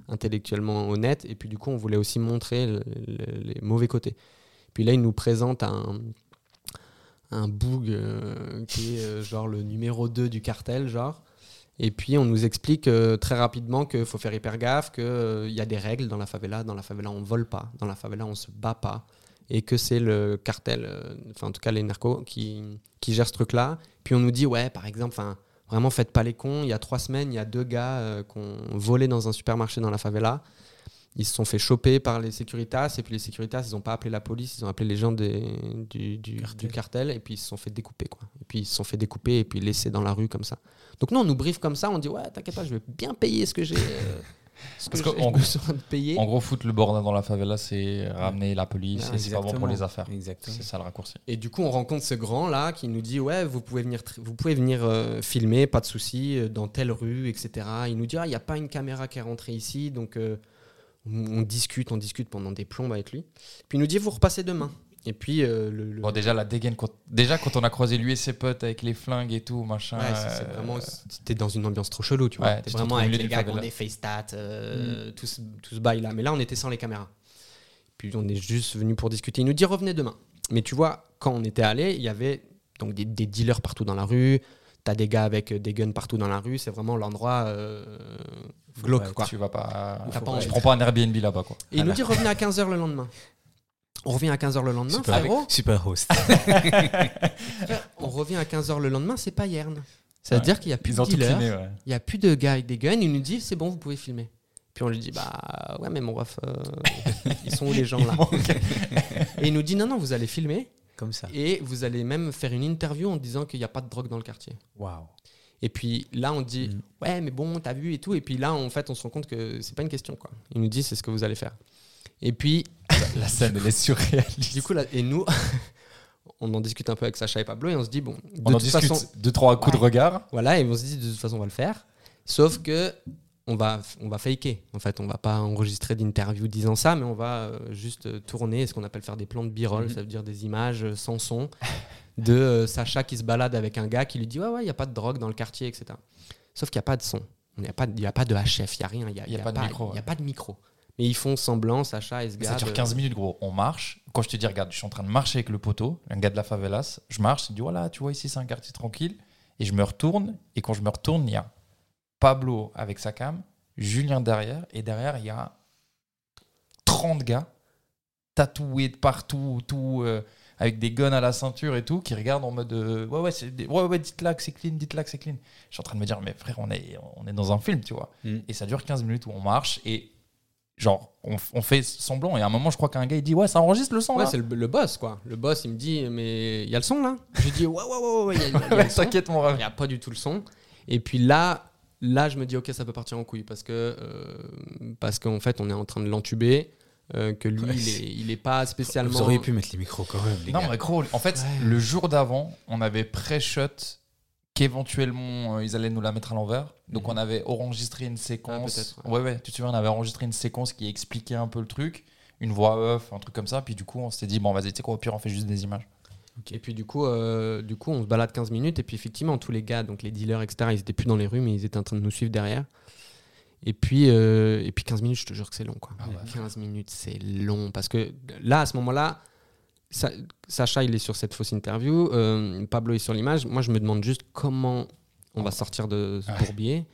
intellectuellement honnête. Et puis du coup, on voulait aussi montrer le- le- les mauvais côtés. Puis là, il nous présente un, un euh, qui est euh, genre le numéro 2 du cartel, genre. Et puis on nous explique euh, très rapidement qu'il faut faire hyper gaffe, qu'il y a des règles dans la favela. Dans la favela, on vole pas. Dans la favela, on se bat pas. Et que c'est le cartel, enfin en tout cas les narcos, qui, qui ce truc-là. Puis on nous dit, ouais, par exemple, vraiment faites pas les cons. Il y a trois semaines, il y a deux gars qui ont volé dans un supermarché dans la favela. Ils se sont fait choper par les Securitas et puis les Securitas, ils n'ont pas appelé la police, ils ont appelé les gens des, du, du- Cartel. du cartel et puis ils se sont fait découper quoi. Et puis ils se sont fait découper et puis laissés dans la rue comme ça. Donc nous on nous brief comme ça, on dit ouais t'inquiète pas, je vais bien payer ce que j'ai, euh, ce que Parce que en- besoin de payer. En gros, foutre le bordel dans la favela, c'est ramener la police et c'est pas bon pour les affaires. C'est ça le raccourci. Et du coup, on rencontre ce grand là qui nous dit ouais, vous pouvez venir, vous pouvez venir euh, filmer, pas de souci, euh, dans telle rue, etc. Il nous dit ah, il n'y a pas une caméra qui est rentrée ici, donc euh, on, discute, on discute pendant des plombes avec lui. Puis il nous dit vous repassez demain. Et puis euh, le, le- Bon, déjà, la dégaine, quand... déjà, quand on a croisé lui et ses potes avec les flingues et tout, machin. Ouais, c'est- euh, vraiment. T'es dans une ambiance trop chelou, tu vois. Ouais, T'es vraiment avec les gars qui ont des face tats, euh, tout, ce, tout ce bail là. Mais là, on était sans les caméras. Puis on est juste venu pour discuter. Il nous dit revenez demain. Mais tu vois, quand on était allé, il y avait donc des, des dealers partout dans la rue. T'as des gars avec des guns partout dans la rue. C'est vraiment l'endroit euh, glauque, quoi. Tu vas pas. T'as pas tu envie. prends pas un Airbnb là-bas, quoi. Et il nous dit revenez à 15h le lendemain. On revient à 15h le lendemain, Super, frérot. super host. On revient à 15h le lendemain, c'est pas Yerne. Ça veut Ouais. dire qu'il y a plus Ils de ouais. Il n'y a plus de gars avec des guns. Il nous dit c'est bon, vous pouvez filmer. Puis on lui dit bah ouais, mais mon ref, euh, ils sont où les gens là Et il nous dit non, non, vous allez filmer Comme ça. et vous allez même faire une interview en disant qu'il n'y a pas de drogue dans le quartier. Waouh. Et puis là, on dit Mhm. ouais, mais bon, t'as vu et tout. Et puis là, en fait, on se rend compte que c'est pas une question quoi. Il nous dit c'est ce que vous allez faire. Et puis La scène, elle est surréaliste. du coup là, et nous. On en discute un peu avec Sacha et Pablo et on se dit bon, de on en toute discute façon, deux, trois coups de regard. Voilà, et on se dit de toute façon on va le faire. Sauf que on va, on va faker. En fait, on va pas enregistrer d'interview disant ça, mais on va euh, juste tourner ce qu'on appelle faire des plans de b-roll, Mhm. ça veut dire des images euh, sans son de euh, Sacha qui se balade avec un gars qui lui dit ouais ouais il y a pas de drogue dans le quartier etc. Sauf qu'il n'y a pas de son, il n'y a pas, y a pas de HF, il y a rien, il y a, y a il pas de micro, il y a ouais. pas de micro. Mais ils font semblant, Sacha et ce gars. ça dure de- 15 minutes, gros. On marche. Quand je te dis, regarde, je suis en train de marcher avec le poteau, un gars de la favelas. Je marche, il dit, voilà, tu vois, ici, c'est un quartier tranquille. Et je me retourne. Et quand je me retourne, il y a Pablo avec sa cam, Julien derrière. Et derrière, il y a 30 gars tatoués de partout, tout, euh, avec des guns à la ceinture et tout, qui regardent en mode euh, ouais, ouais, des- ouais, ouais, dites-là que c'est clean, dites-là que c'est clean. Je suis en train de me dire, mais frère, on est, on est dans un film, tu vois. Mm. Et ça dure 15 minutes où on marche et genre, on, on fait semblant. Et à un moment, je crois qu'un gars, il dit, ouais, ça enregistre le son Ouais, c'est le, le boss, quoi. Le boss, il me dit, mais il y a le son là Je dis, ouais, ouais, ouais, ouais, il il il le son. T'inquiète, mon Il rêve. n'y a pas du tout le son. Et puis là, là, je me dis, ok, ça peut partir en couille parce que euh, parce qu'en fait, on est en train de l'entuber, euh, que lui, Ouais, il, est, il est pas spécialement. Vous auriez pu mettre les micros quand même, les Non, gars. mais gros, en fait, Ouais. le jour d'avant, on avait pré-shot qu'éventuellement euh, ils allaient nous la mettre à l'envers. Donc Mhm. on avait enregistré une séquence. Ah, peut-être, ouais. ouais, tu te souviens, on avait enregistré une séquence qui expliquait un peu le truc, une voix off, un truc comme ça. Puis du coup, on s'était dit, bon, vas-y, tu sais quoi, au pire, on fait juste des images. Et puis du coup, euh, du coup, on se balade 15 minutes. Et puis effectivement, tous les gars, donc les dealers, etc., ils étaient plus dans les rues, mais ils étaient en train de nous suivre derrière. Et puis, euh, et puis 15 minutes, je te jure que c'est long. Quoi. Ah ouais. 15 minutes, c'est long. Parce que là, à ce moment-là, Sa- Sacha, il est sur cette fausse interview. euh, Pablo est sur l'image. Moi, je me demande juste comment on va sortir de ce bourbier.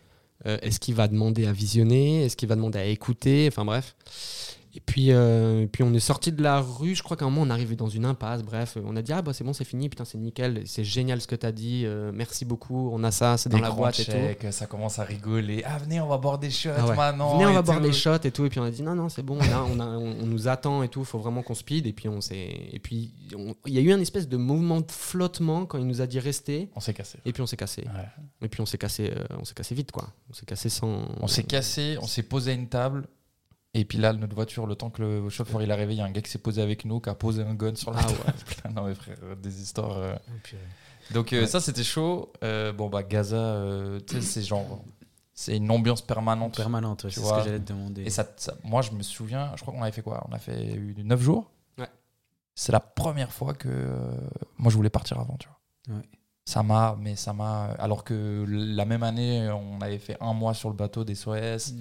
Euh, Est-ce qu'il va demander à visionner? Est-ce qu'il va demander à écouter? Enfin bref. Et puis, euh, puis on est sorti de la rue, je crois qu'à un moment on est arrivé dans une impasse, bref, on a dit ah bah c'est bon c'est fini, putain c'est nickel, c'est génial ce que t'as dit, euh, merci beaucoup, on a ça, c'est dans la boîte et tout. Ça commence à rigoler. Ah, venez, on va boire des shots Ah ouais. maintenant. Venez, on va boire tout. des shots et tout. Et puis on a dit non, non, c'est bon, là, on, a- on, on nous attend et tout, faut vraiment qu'on speed. Et puis on s'est. Et puis il y a eu un espèce de mouvement de flottement quand il nous a dit rester. On s'est cassé. Et puis on s'est cassé. Ouais. Et puis on s'est cassé, euh, on s'est cassé vite quoi. On s'est cassé sans. On s'est cassé, on s'est posé à une table. Et puis là, notre voiture, le temps que le chauffeur il est arrivé, il y a un gars qui s'est posé avec nous, qui a posé un gun sur la Ah ouais. Non mais frère, des histoires. euh. Oh, Donc euh, Ouais. ça c'était chaud. Euh, bon bah Gaza, euh, tu sais, c'est genre, c'est une ambiance permanente. Permanente, ouais, Tu c'est ce vois. que j'allais te demander. Et ça, ça- moi je me souviens, je crois qu'on avait fait quoi? On a fait 9 jours? Ouais. C'est la première fois que euh, moi je voulais partir avant, tu vois. Ouais. Ça m'a, mais ça m'a. Alors que la même année, on avait fait un mois sur le bateau des SOS.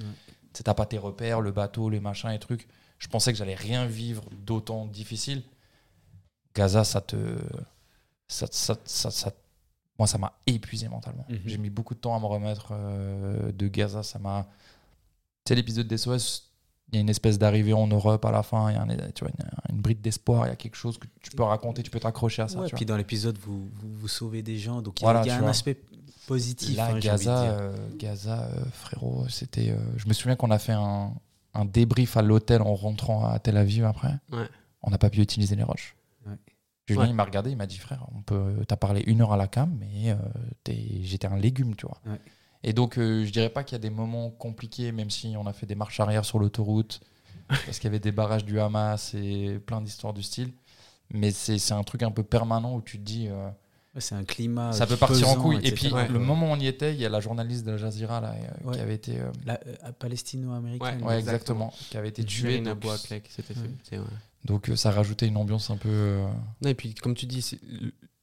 T'as pas tes repères, le bateau, les machins et trucs. Je pensais que j'allais rien vivre d'autant difficile. Gaza, ça te. Ça, ça, ça, ça- moi, ça m'a épuisé mentalement. Mhm. J'ai mis beaucoup de temps à me remettre euh, de Gaza. Ça m'a. Tu sais, l'épisode des SOS, il y a une espèce d'arrivée en Europe à la fin. Il y a un- tu vois, une, une bride d'espoir. Il y a quelque chose que tu peux raconter, tu peux t'accrocher à ça. Ouais, tu puis vois. dans l'épisode, vous, vous, vous sauvez des gens, donc il y a, Voilà, il y a tu un vois. aspect positif. Là, hein, j'ai envie de Gaza, dire. euh, Gaza euh, frérot, c'était. euh, je me souviens qu'on a fait un, un débrief à l'hôtel en rentrant à Tel Aviv après. Ouais. On n'a pas pu utiliser les roches. Ouais. Julien, Ouais. il m'a regardé, il m'a dit frère, on peut. T'as parlé une heure à la cam, mais euh, j'étais un légume, tu vois. Ouais. Et donc, euh, je dirais pas qu'il y a des moments compliqués, même si on a fait des marches arrière sur l'autoroute, parce qu'il y avait des barrages du Hamas et plein d'histoires du style. Mais c'est c'est un truc un peu permanent où tu te dis. Ouais, c'est un climat. ça peut partir en couille. Et puis, Ouais. le moment où on y était, il y a la journaliste de Al Jazeera là, euh, qui avait été. euh, La euh, palestino-américaine. Ouais, Exactement. exactement. Qui avait été tué. Tuer Donc, c'était donc, euh, ça rajoutait une ambiance un peu. euh, Non, et puis, comme tu dis,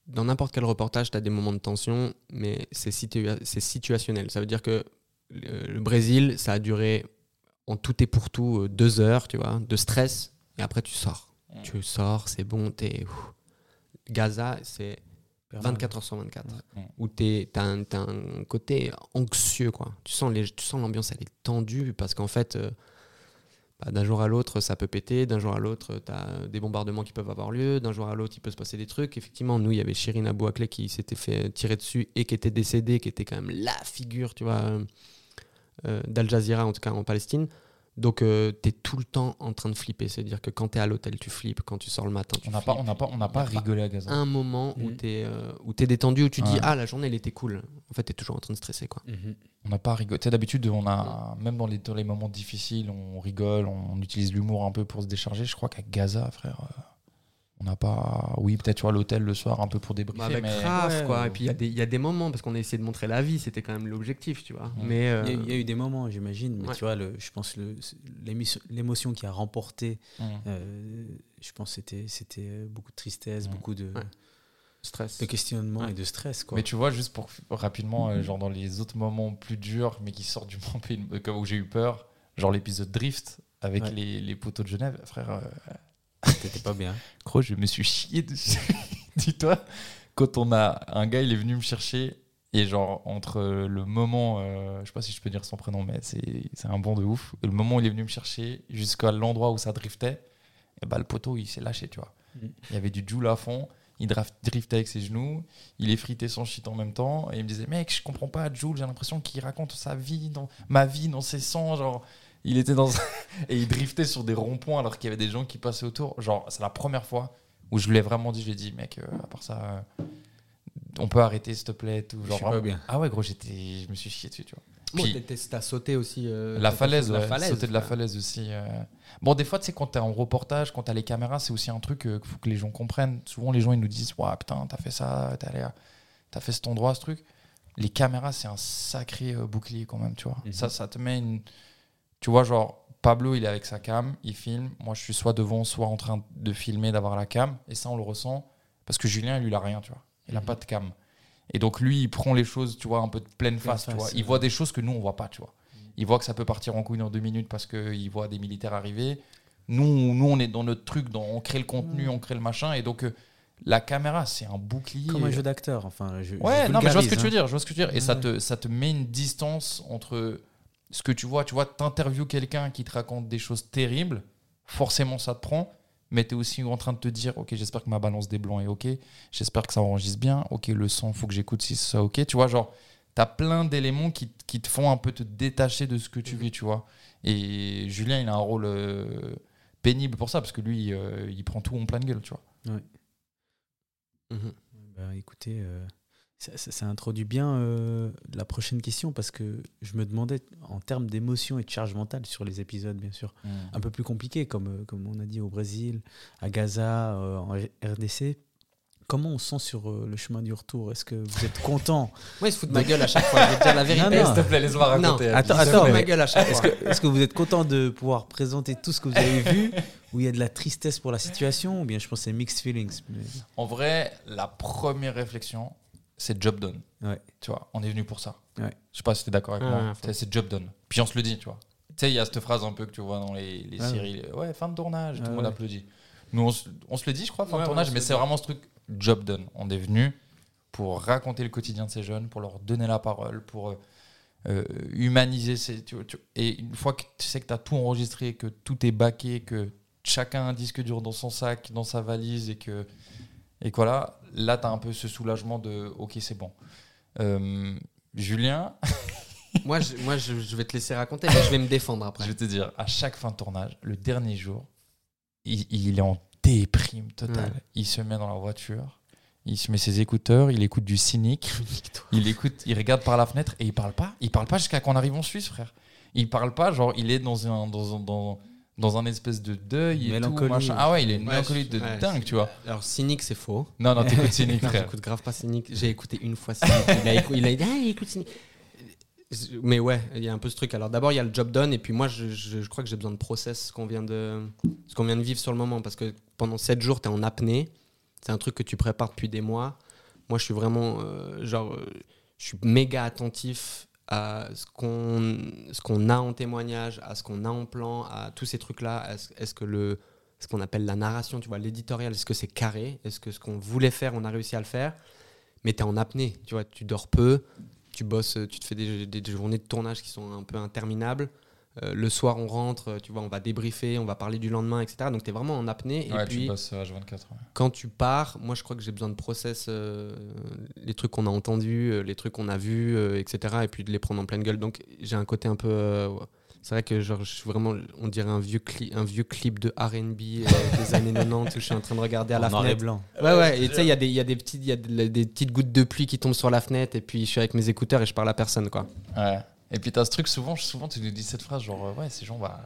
dans n'importe quel reportage, tu as des moments de tension, mais c'est situa- c'est situationnel. Ça veut dire que le, le Brésil, ça a duré en tout et pour tout euh, deux heures, tu vois, de stress, et après tu sors. Mm. Tu sors, c'est bon, t'es. Gaza, c'est 24 heures sur 24, Ouais. où tu as, un t'as un côté anxieux, quoi. Tu sens les- tu sens l'ambiance, elle est tendue, parce qu'en fait. euh, bah, d'un jour à l'autre, ça peut péter. D'un jour à l'autre, tu as des bombardements qui peuvent avoir lieu. D'un jour à l'autre, il peut se passer des trucs. Effectivement, nous, il y avait Shirin Abou Akleh qui s'était fait tirer dessus et qui était décédé, qui était quand même la figure, tu vois, euh, d'Al Jazeera, en tout cas en Palestine. Donc, tu es tout le temps en train de flipper. C'est-à-dire que quand tu es à l'hôtel, tu flippes. Quand tu sors le matin, tu On n'a pas, on flippes. n'a pas, on n'a pas Il y a rigolé à Gaza. Un moment où Mhm. tu es, détendu, où tu dis. Ah, la journée, elle était cool. En fait, tu es toujours en train de stresser. Quoi. Mhm. On n'a pas rigolé. Tu sais, d'habitude, on a, même dans les, dans les moments difficiles, on rigole, on utilise l'humour un peu pour se décharger. Je crois qu'à Gaza, frère, euh, on n'a pas. Oui, peut-être, tu vois, l'hôtel le soir, un peu pour débriefer. Bah, avec mais... grave, Ouais, quoi. ouais. Et puis, il y, a des- il y a des moments, parce qu'on a essayé de montrer la vie, c'était quand même l'objectif, tu vois. Mais. euh, Il, y a, il y a eu des moments, j'imagine, mais Ouais. tu vois, le, je pense l'émotion qui a remporté, euh, je pense que c'était c'était euh, beaucoup de tristesse, beaucoup de, Ouais. stress. de questionnement Ouais. et de stress. Quoi. Mais tu vois, juste pour rapidement, euh, genre dans les autres moments plus durs, mais qui sortent du moment où j'ai eu peur, genre l'épisode Drift avec Ouais. les, les poteaux de Genève. Frère, euh, T'étais pas bien. gros, je me suis chié dessus. Dis-toi, quand on a un gars, il est venu me chercher. Et genre, entre le moment, euh, je sais pas si je peux dire son prénom, mais c'est un bon de ouf. Et le moment où il est venu me chercher jusqu'à l'endroit où ça driftait, et bah, le poteau, il s'est lâché, tu vois. Mm. Il y avait du joule à fond. Il driftait avec ses genoux. Il effritait son shit en même temps. Et il me disait, mec, je comprends pas, Jules, j'ai l'impression qu'il raconte sa vie, dans, ma vie dans ses sangs. Genre, il était dans. et il driftait sur des ronds-points alors qu'il y avait des gens qui passaient autour. Genre, c'est la première fois où je lui ai vraiment dit, je lui ai dit, mec, euh, à part ça, euh, on peut arrêter, s'il te plaît. Tout. Je Genre, suis pas vraiment- bien. Ah ouais, gros, j'étais, je me suis chié dessus, tu vois. Bon, t'as sauté aussi. euh, La falaise, ouais, sauter de la falaise aussi. euh. Bon, des fois, tu sais, quand t'es en reportage, quand t'as les caméras, c'est aussi un truc euh, qu'il faut que les gens comprennent. Souvent, les gens, ils nous disent Ouais, putain, t'as fait ça, t'as allé à- t'as fait cet endroit, ce truc. Les caméras, c'est un sacré bouclier quand même, tu vois. Mhm. Ça, ça te met une. Tu vois, genre, Pablo, il est avec sa cam, il filme. Moi, je suis soit devant, soit en train de filmer, d'avoir la cam. Et ça, on le ressent. Parce que Julien, lui, il a rien, tu vois. Il a Mhm. pas de cam. Et donc, lui, il prend les choses, tu vois, un peu de pleine Pleine face, tu vois. Il voit des choses que nous, on voit pas, tu vois. Il voit que ça peut partir en couille dans deux minutes parce qu'il voit des militaires arriver. Nous, nous, on est dans notre truc, dans, on crée le contenu, on crée le machin. Et donc, euh, la caméra, c'est un bouclier. Comme un jeu d'acteur. Enfin, je, Ouais, je non, mais je vois ce que tu veux hein. dire. Je vois ce que tu veux dire. Et ça, te, ça te met une distance entre ce que tu vois. Tu vois, t'interviews quelqu'un qui te raconte des choses terribles. Forcément, ça te prend. Mais tu es aussi en train de te dire, OK, j'espère que ma balance des blancs est OK. J'espère que ça enregistre bien. OK, le son, faut que j'écoute si c'est ça OK. Tu vois, genre, tu as plein d'éléments qui, qui te font un peu te détacher de ce que tu vis, tu vois. Et Julien, il a un rôle euh, pénible pour ça, parce que lui, euh, il prend tout en pleine gueule, tu vois. Mhm. Bah, écoutez, euh, ça, ça- ça introduit bien euh, la prochaine question parce que je me demandais en termes d'émotion et de charge mentale sur les épisodes, bien sûr, un peu plus compliqués, comme, euh, comme on a dit au Brésil, à Gaza, euh, en RDC. Comment on sent sur euh, le chemin du retour? Est-ce que vous êtes content? Moi, il se fout de ma gueule à chaque fois. Je vais te dire la vérité. Non, non. S'il te plaît, laisse-moi raconter. Non. Attends, Il se fout attends, de ma gueule à chaque Est-ce fois. que, est-ce que vous êtes content de pouvoir présenter tout ce que vous avez vu Ou il y a de la tristesse pour la situation Ou bien je pense que c'est mixed feelings mais- En vrai, la première réflexion, c'est job done. Ouais. Tu vois, on est venu pour ça. Ouais. Je sais pas si tu es d'accord avec moi. C'est- job done. Puis on se le dit, tu vois. Tu sais, il y a cette phrase un peu que tu vois dans les, les séries. Ouais, fin de tournage, tout Ouais, le monde applaudit. Nous, on se, on se le dit, je crois, fin Ouais, de tournage, mais c'est vraiment ce truc job done. On est venu pour raconter le quotidien de ces jeunes, pour leur donner la parole, pour euh, euh, humaniser ces. tu vois, tu- et une fois que tu sais que tu as tout enregistré, que tout est baqué, que chacun a un disque dur dans son sac, dans sa valise, et que, et que voilà, là, tu as un peu ce soulagement de OK, c'est bon. Euh, Julien, Moi, je, moi je, je vais te laisser raconter, mais je vais me défendre après. je vais te dire, à chaque fin de tournage, le dernier jour, il, il est en déprime totale. Ouais. Il se met dans la voiture, il se met ses écouteurs, il écoute du cynique, il écoute, il regarde par la fenêtre et il parle pas. Il parle pas jusqu'à qu'on arrive en Suisse, frère. Il parle pas, genre il est dans un dans un, dans, dans un espèce de deuil et tout, machin. Ah ouais, il est une Ouais, mélancolie de ouais. dingue, tu vois. Alors, cynique, c'est faux. Non, non, t'écoutes cynique, Non, frère. j'écoute grave pas cynique. J'ai écouté une fois cynique. Il a, écou- il a dit, ah, il écoute cynique. Mais ouais, il y a un peu ce truc. Alors d'abord, il y a le job done, et puis moi, je, je- je crois que j'ai besoin de process ce qu'on vient de, ce qu'on vient de vivre sur le moment, parce que pendant 7 jours, tu es en apnée. C'est un truc que tu prépares depuis des mois. Moi, je suis vraiment, euh, genre, euh, je suis méga attentif à ce qu'on a en témoignage, à ce qu'on a en plan, à tous ces trucs-là. Est-ce que le ce qu'on appelle la narration, tu vois, l'éditorial, est-ce que c'est carré? Est-ce que ce qu'on voulait faire, on a réussi à le faire? Mais tu es en apnée, tu vois, tu dors peu, tu bosses, tu te fais des journées de tournage qui sont un peu interminables. Euh, le soir, on rentre, tu vois, on va débriefer, on va parler du lendemain, etc. Donc, tu es vraiment en apnée. Ouais, et puis, tu bosses H24. ouais. quand tu pars, moi, je crois que j'ai besoin de process euh, les trucs qu'on a entendus, euh, les trucs qu'on a vus, euh, etc. Et puis de les prendre en pleine gueule. Donc, j'ai un côté un peu. euh, ouais. c'est vrai que genre, je suis vraiment, on dirait un vieux, cli- un vieux clip de RB euh, des années 90 où je suis en train de regarder à la en noir et fenêtre. blanc. Ouais, ouais, et tu sais, il y a, des, y, a des petites- il y a de- des petites gouttes de pluie qui tombent sur la fenêtre, et puis je suis avec mes écouteurs et je parle à personne, quoi. Ouais. Et puis t'as ce truc souvent, souvent tu nous dis cette phrase genre euh, ouais ces gens on va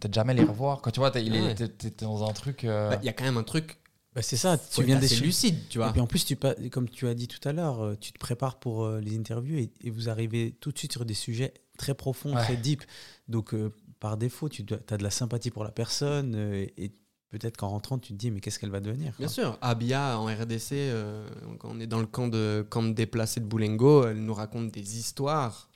peut-être jamais les revoir. Quand tu vois t'es il est- Ouais. dans un truc. euh, Bah, Il y a quand même un truc. Bah, c'est ça, tu viens être assez d'échapper. lucide, tu vois. Et puis en plus, tu, comme tu as dit tout à l'heure, euh, tu te prépares pour les interviews et, et vous arrivez tout de suite sur des sujets très profonds, Ouais. très deep. Donc euh, par défaut, tu as de la sympathie pour la personne euh, et peut-être qu'en rentrant, tu te dis mais qu'est-ce qu'elle va devenir quoi. Bien sûr, Abia en RDC, euh, quand on est dans le camp de, camp de déplacés de Boulengo, elle nous raconte des histoires.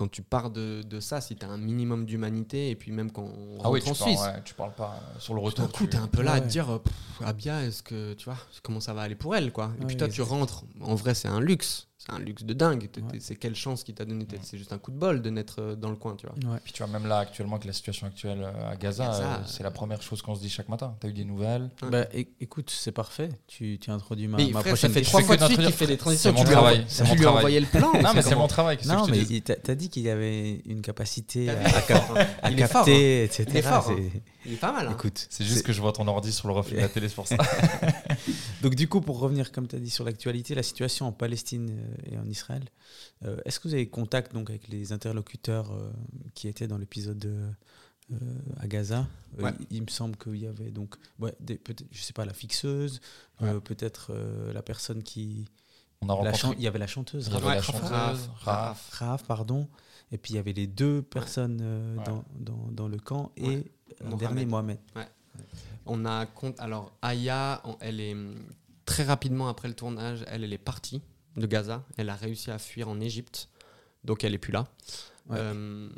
Quand tu pars de, de ça, si tu as un minimum d'humanité, et puis même quand on Ah oui, rentre tu en parles, Suisse, ouais, tu parles pas euh, sur le retour. d'un coup, tu- t'es un peu là à te dire, euh, Abia, est-ce que tu vois comment ça va aller pour elle, quoi Et Ouais, puis toi, tu rentres. En vrai, c'est un luxe, c'est un luxe de dingue. Ouais. C'est quelle chance qu'il t'a donné T'es- C'est juste un coup de bol de naître euh, dans le coin, tu vois. Ouais. Puis tu vois, même là, actuellement, avec la situation actuelle euh, à Gaza, Gaza, euh, c'est la première chose qu'on se dit chaque matin. T'as eu des nouvelles? Ouais. Bah, écoute, c'est parfait. Tu, tu introduis ma, Mais ma frère, ça prochaine fait trois fais fois que de suite qu'il fait des transitions. C'est Tu mon lui as travail, envoyé- c'est tu lui as envoyé le plan. Non, mais c'est mon travail. Non, mais t'as dit qu'il avait une capacité à, capter, etc. Il est fort, hein. C'est- Il est pas mal. hein. Écoute, C'est juste que je vois ton ordi sur le reflet de la télé, c'est pour ça. Donc du coup, pour revenir, comme tu as dit, sur l'actualité, la situation en Palestine euh, et en Israël, euh, est-ce que vous avez contact donc, avec les interlocuteurs euh, qui étaient dans l'épisode de, euh, à Gaza? Euh, Ouais. il, il me semble qu'il y avait donc, ouais, des, je sais pas, la fixeuse, euh, Ouais. peut-être euh, la personne qui... On a la rencontré chan- il y avait la chanteuse, Raph- la Raph, chanteuse, Raph, Raph. Raph, pardon, et puis il y avait les deux personnes Ouais. dans, dans, dans le camp et Mohamed. dernier Mohamed. On a compte. Alors, Aya, elle est hum, très rapidement après le tournage, elle, elle est partie de Gaza. Elle a réussi à fuir en Égypte, donc elle est plus là. Ouais. Euh,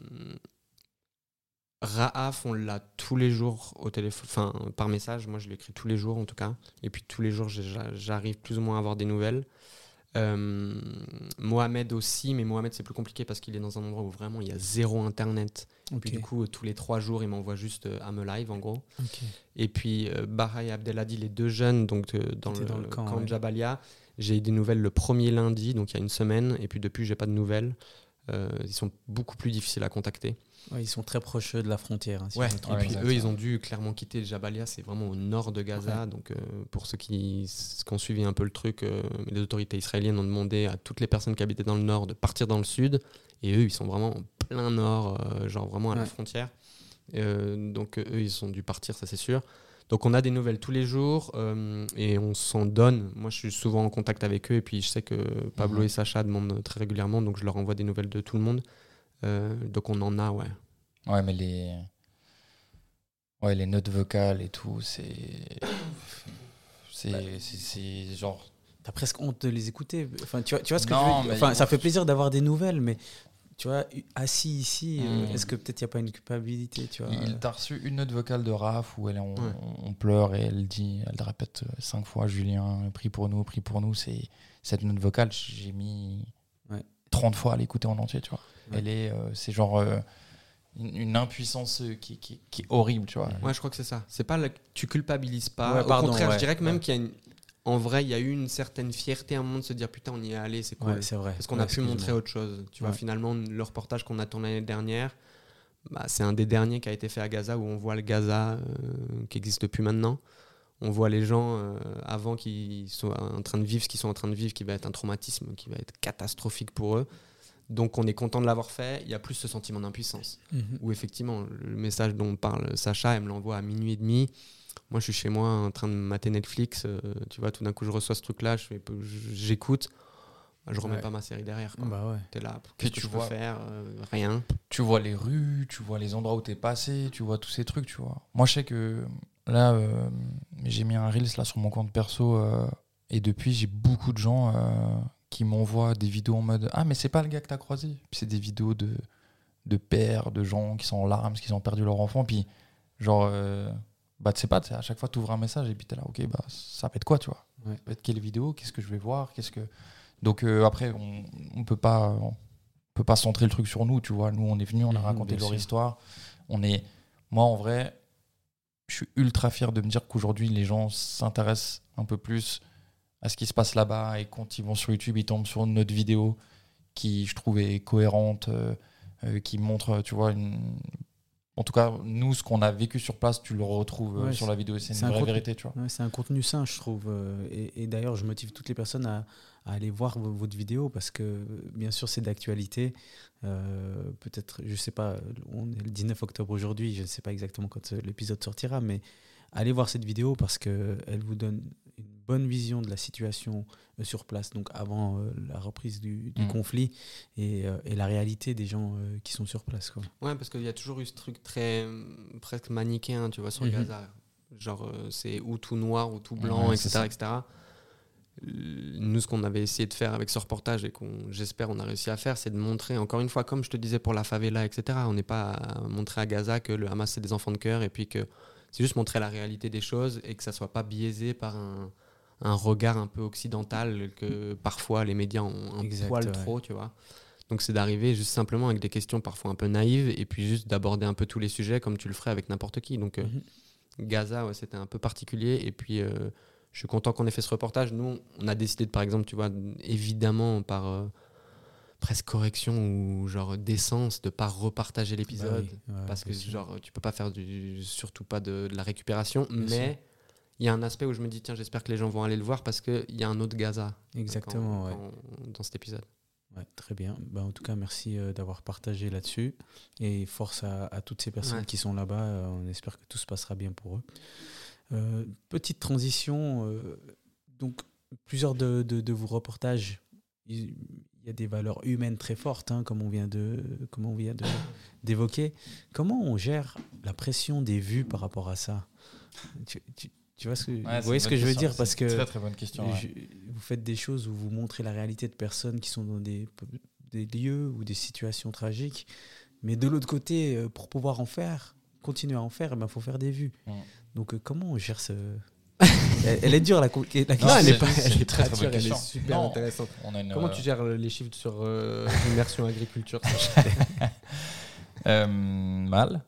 Raaf, on l'a tous les jours au téléphone, enfin par message. Moi, je l'écris tous les jours en tout cas. Et puis tous les jours, j'arrive plus ou moins à avoir des nouvelles. Euh, Mohamed aussi, mais Mohamed c'est plus compliqué parce qu'il est dans un endroit où vraiment il y a zéro internet. Et puis du coup, euh, tous les trois jours, il m'envoie juste euh, I'm alive en gros. Et puis euh, Baha et Abdelhadi, les deux jeunes, donc dans, le, dans le le camp, camp, ouais. de Jabalia. J'ai eu des nouvelles le premier lundi, donc il y a une semaine, et puis depuis, j'ai pas de nouvelles. Ils sont beaucoup plus difficiles à contacter. Ouais, ils sont très proches de la frontière. hein, si Ouais, et puis eux, ils ont dû clairement quitter Jabalia, c'est vraiment au nord de Gaza. Donc euh, pour ceux qui, qui ont suivi un peu le truc, euh, les autorités israéliennes ont demandé à toutes les personnes qui habitaient dans le nord de partir dans le sud. Et eux, ils sont vraiment en plein nord, euh, genre vraiment à la frontière. Donc eux, ils ont dû partir, ça c'est sûr. Donc on a des nouvelles tous les jours euh, et on s'en donne. Moi, je suis souvent en contact avec eux et puis je sais que Pablo Mhm. et Sacha demandent très régulièrement, donc je leur envoie des nouvelles de tout le monde. Euh, donc on en a, ouais. Ouais, mais les. Ouais, les notes vocales et tout, c'est. C'est genre. T'as presque honte de les écouter. Enfin, tu vois, tu vois ce que Non, je veux Enfin, ça fait plaisir d'avoir des nouvelles, mais tu vois, assis ici, euh, Mm. est-ce que peut-être il n'y a pas une culpabilité, tu vois? Il t'a reçu une note vocale de Raph où elle, on, Ouais. on pleure et elle dit, elle répète euh, cinq fois Julien, prie pour nous, prie pour nous. C'est cette note vocale, j'ai mis Ouais. 30 fois à l'écouter en entier, tu vois. Ouais. Elle est, euh, c'est genre euh, une, impuissance euh, qui, qui, qui est horrible, tu vois. Ouais, je crois que c'est ça. C'est pas tu culpabilises pas. Ouais, Au pardon, contraire, ouais, je dirais que même ouais. qu'il y a une, en vrai, il y a eu une certaine fierté à un moment de se dire putain, on y est allé, c'est cool. C'est vrai. Parce qu'on a pu montrer autre chose. Tu vois, finalement, le reportage qu'on a tourné l'année dernière, bah, c'est un des derniers qui a été fait à Gaza où on voit le Gaza euh, qui existe depuis maintenant. On voit les gens euh, avant qui sont en train de vivre ce qu'ils sont en train de vivre, qui va être un traumatisme, qui va être catastrophique pour eux. Donc on est content de l'avoir fait. Il y a plus ce sentiment d'impuissance Mhm. où effectivement le message dont parle Sacha, elle me l'envoie à minuit et demi. Moi, je suis chez moi en train de mater Netflix. euh, tu vois, tout d'un coup, je reçois ce truc-là, j'écoute. Je remets Ouais. pas ma série derrière. quoi. Bah ouais. T'es là, qu'est-ce que tu peux vois- faire Euh, Rien. tu vois les rues, tu vois les endroits où t'es passé, tu vois tous ces trucs, tu vois. Moi, je sais que là, euh, j'ai mis un Reels là sur mon compte perso et depuis, j'ai beaucoup de gens qui m'envoient des vidéos en mode Ah, mais c'est pas le gars que t'as croisé. Puis c'est des vidéos de, de pères, de gens qui sont en larmes, qui ont perdu leur enfant. Puis, genre, euh, bah, tu sais pas, à chaque fois, tu ouvres un message et puis t'es là, ok, bah, ça va être quoi, tu vois? Ouais. Ça va être quelle vidéo? Qu'est-ce que je vais voir? Qu'est-ce que. Donc, euh, après, on, on peut pas. on peut pas centrer le truc sur nous, tu vois. Nous, on est venus, on a Mhm, raconté leur sûr. histoire. On est. Moi, en vrai, je suis ultra fier de me dire qu'aujourd'hui, les gens s'intéressent un peu plus à ce qui se passe là-bas et quand ils vont sur YouTube, ils tombent sur notre vidéo qui, je trouve, est cohérente, euh, euh, qui montre, tu vois, une. En tout cas, nous, ce qu'on a vécu sur place, tu le retrouves euh, Ouais, sur la vidéo. C'est une un vraie contenu- vérité, tu vois. Ouais, c'est un contenu sain, je trouve. Et, et d'ailleurs, je motive toutes les personnes à, à aller voir vo- votre vidéo parce que, bien sûr, c'est d'actualité. Euh, Peut-être, je sais pas, on est le 19 octobre aujourd'hui, je ne sais pas exactement quand l'épisode sortira, mais allez voir cette vidéo parce qu'elle vous donne bonne vision de la situation euh, sur place, donc avant euh, la reprise du, du Mm. conflit et, euh, et la réalité des gens qui sont sur place. Quoi. Ouais, parce qu'il y a toujours eu ce truc très euh, presque manichéen, tu vois, sur Mhm. Gaza. Genre, c'est ou tout noir ou tout blanc, Ouais, etc., etc. nous, ce qu'on avait essayé de faire avec ce reportage et qu'on, j'espère, on a réussi à faire, c'est de montrer, encore une fois, comme je te disais pour la favela, etc. On n'est pas à montrer à Gaza que le Hamas c'est des enfants de cœur et puis que c'est juste montrer la réalité des choses et que ça soit pas biaisé par un, un regard un peu occidental que parfois les médias ont un Exact, poil ouais. trop, tu vois. Donc c'est d'arriver juste simplement avec des questions parfois un peu naïves et puis juste d'aborder un peu tous les sujets comme tu le ferais avec n'importe qui. Donc euh, Mhm. Gaza, ouais, c'était un peu particulier. Et puis, euh, je suis content qu'on ait fait ce reportage. Nous, on a décidé, de, par exemple, tu vois, évidemment, par euh, presque correction ou genre décence, de pas repartager l'épisode. Bah oui, ouais, parce que, sûr. genre, tu peux pas faire du, surtout pas de, de la récupération. Bien mais il y a un aspect où je me dis, tiens, j'espère que les gens vont aller le voir parce qu'il y a un autre Gaza. Exactement, quand- ouais. quand- dans cet épisode. Ouais, très bien. Bah, en tout cas, merci euh, d'avoir partagé là-dessus. Et force à, à toutes ces personnes Ouais. qui sont là-bas. Euh, on espère que tout se passera bien pour eux. Euh, petite transition. euh, donc, plusieurs de, de- de vos reportages, il y a des valeurs humaines très fortes, hein, comme on vient de, comme on vient d'évoquer. Comment on gère la pression des vues par rapport à ça? Tu, tu- tu vois ce que, Ouais, vous voyez ce que je veux dire? Parce que Très très bonne question. ouais. vous faites des choses où vous montrez la réalité de personnes qui sont dans des, des lieux ou des situations tragiques. Mais de l'autre côté, euh, pour pouvoir en faire, continuer à en faire, il faut faire des vues. Donc, euh, comment on gère ce. elle, elle est dure, la, co- la Non, question. elle est pas, c'est elle une est très, très dure, elle est super Non. intéressante. On a une, Comment euh, tu gères les chiffres sur euh, l'immersion agriculture Euh, mal.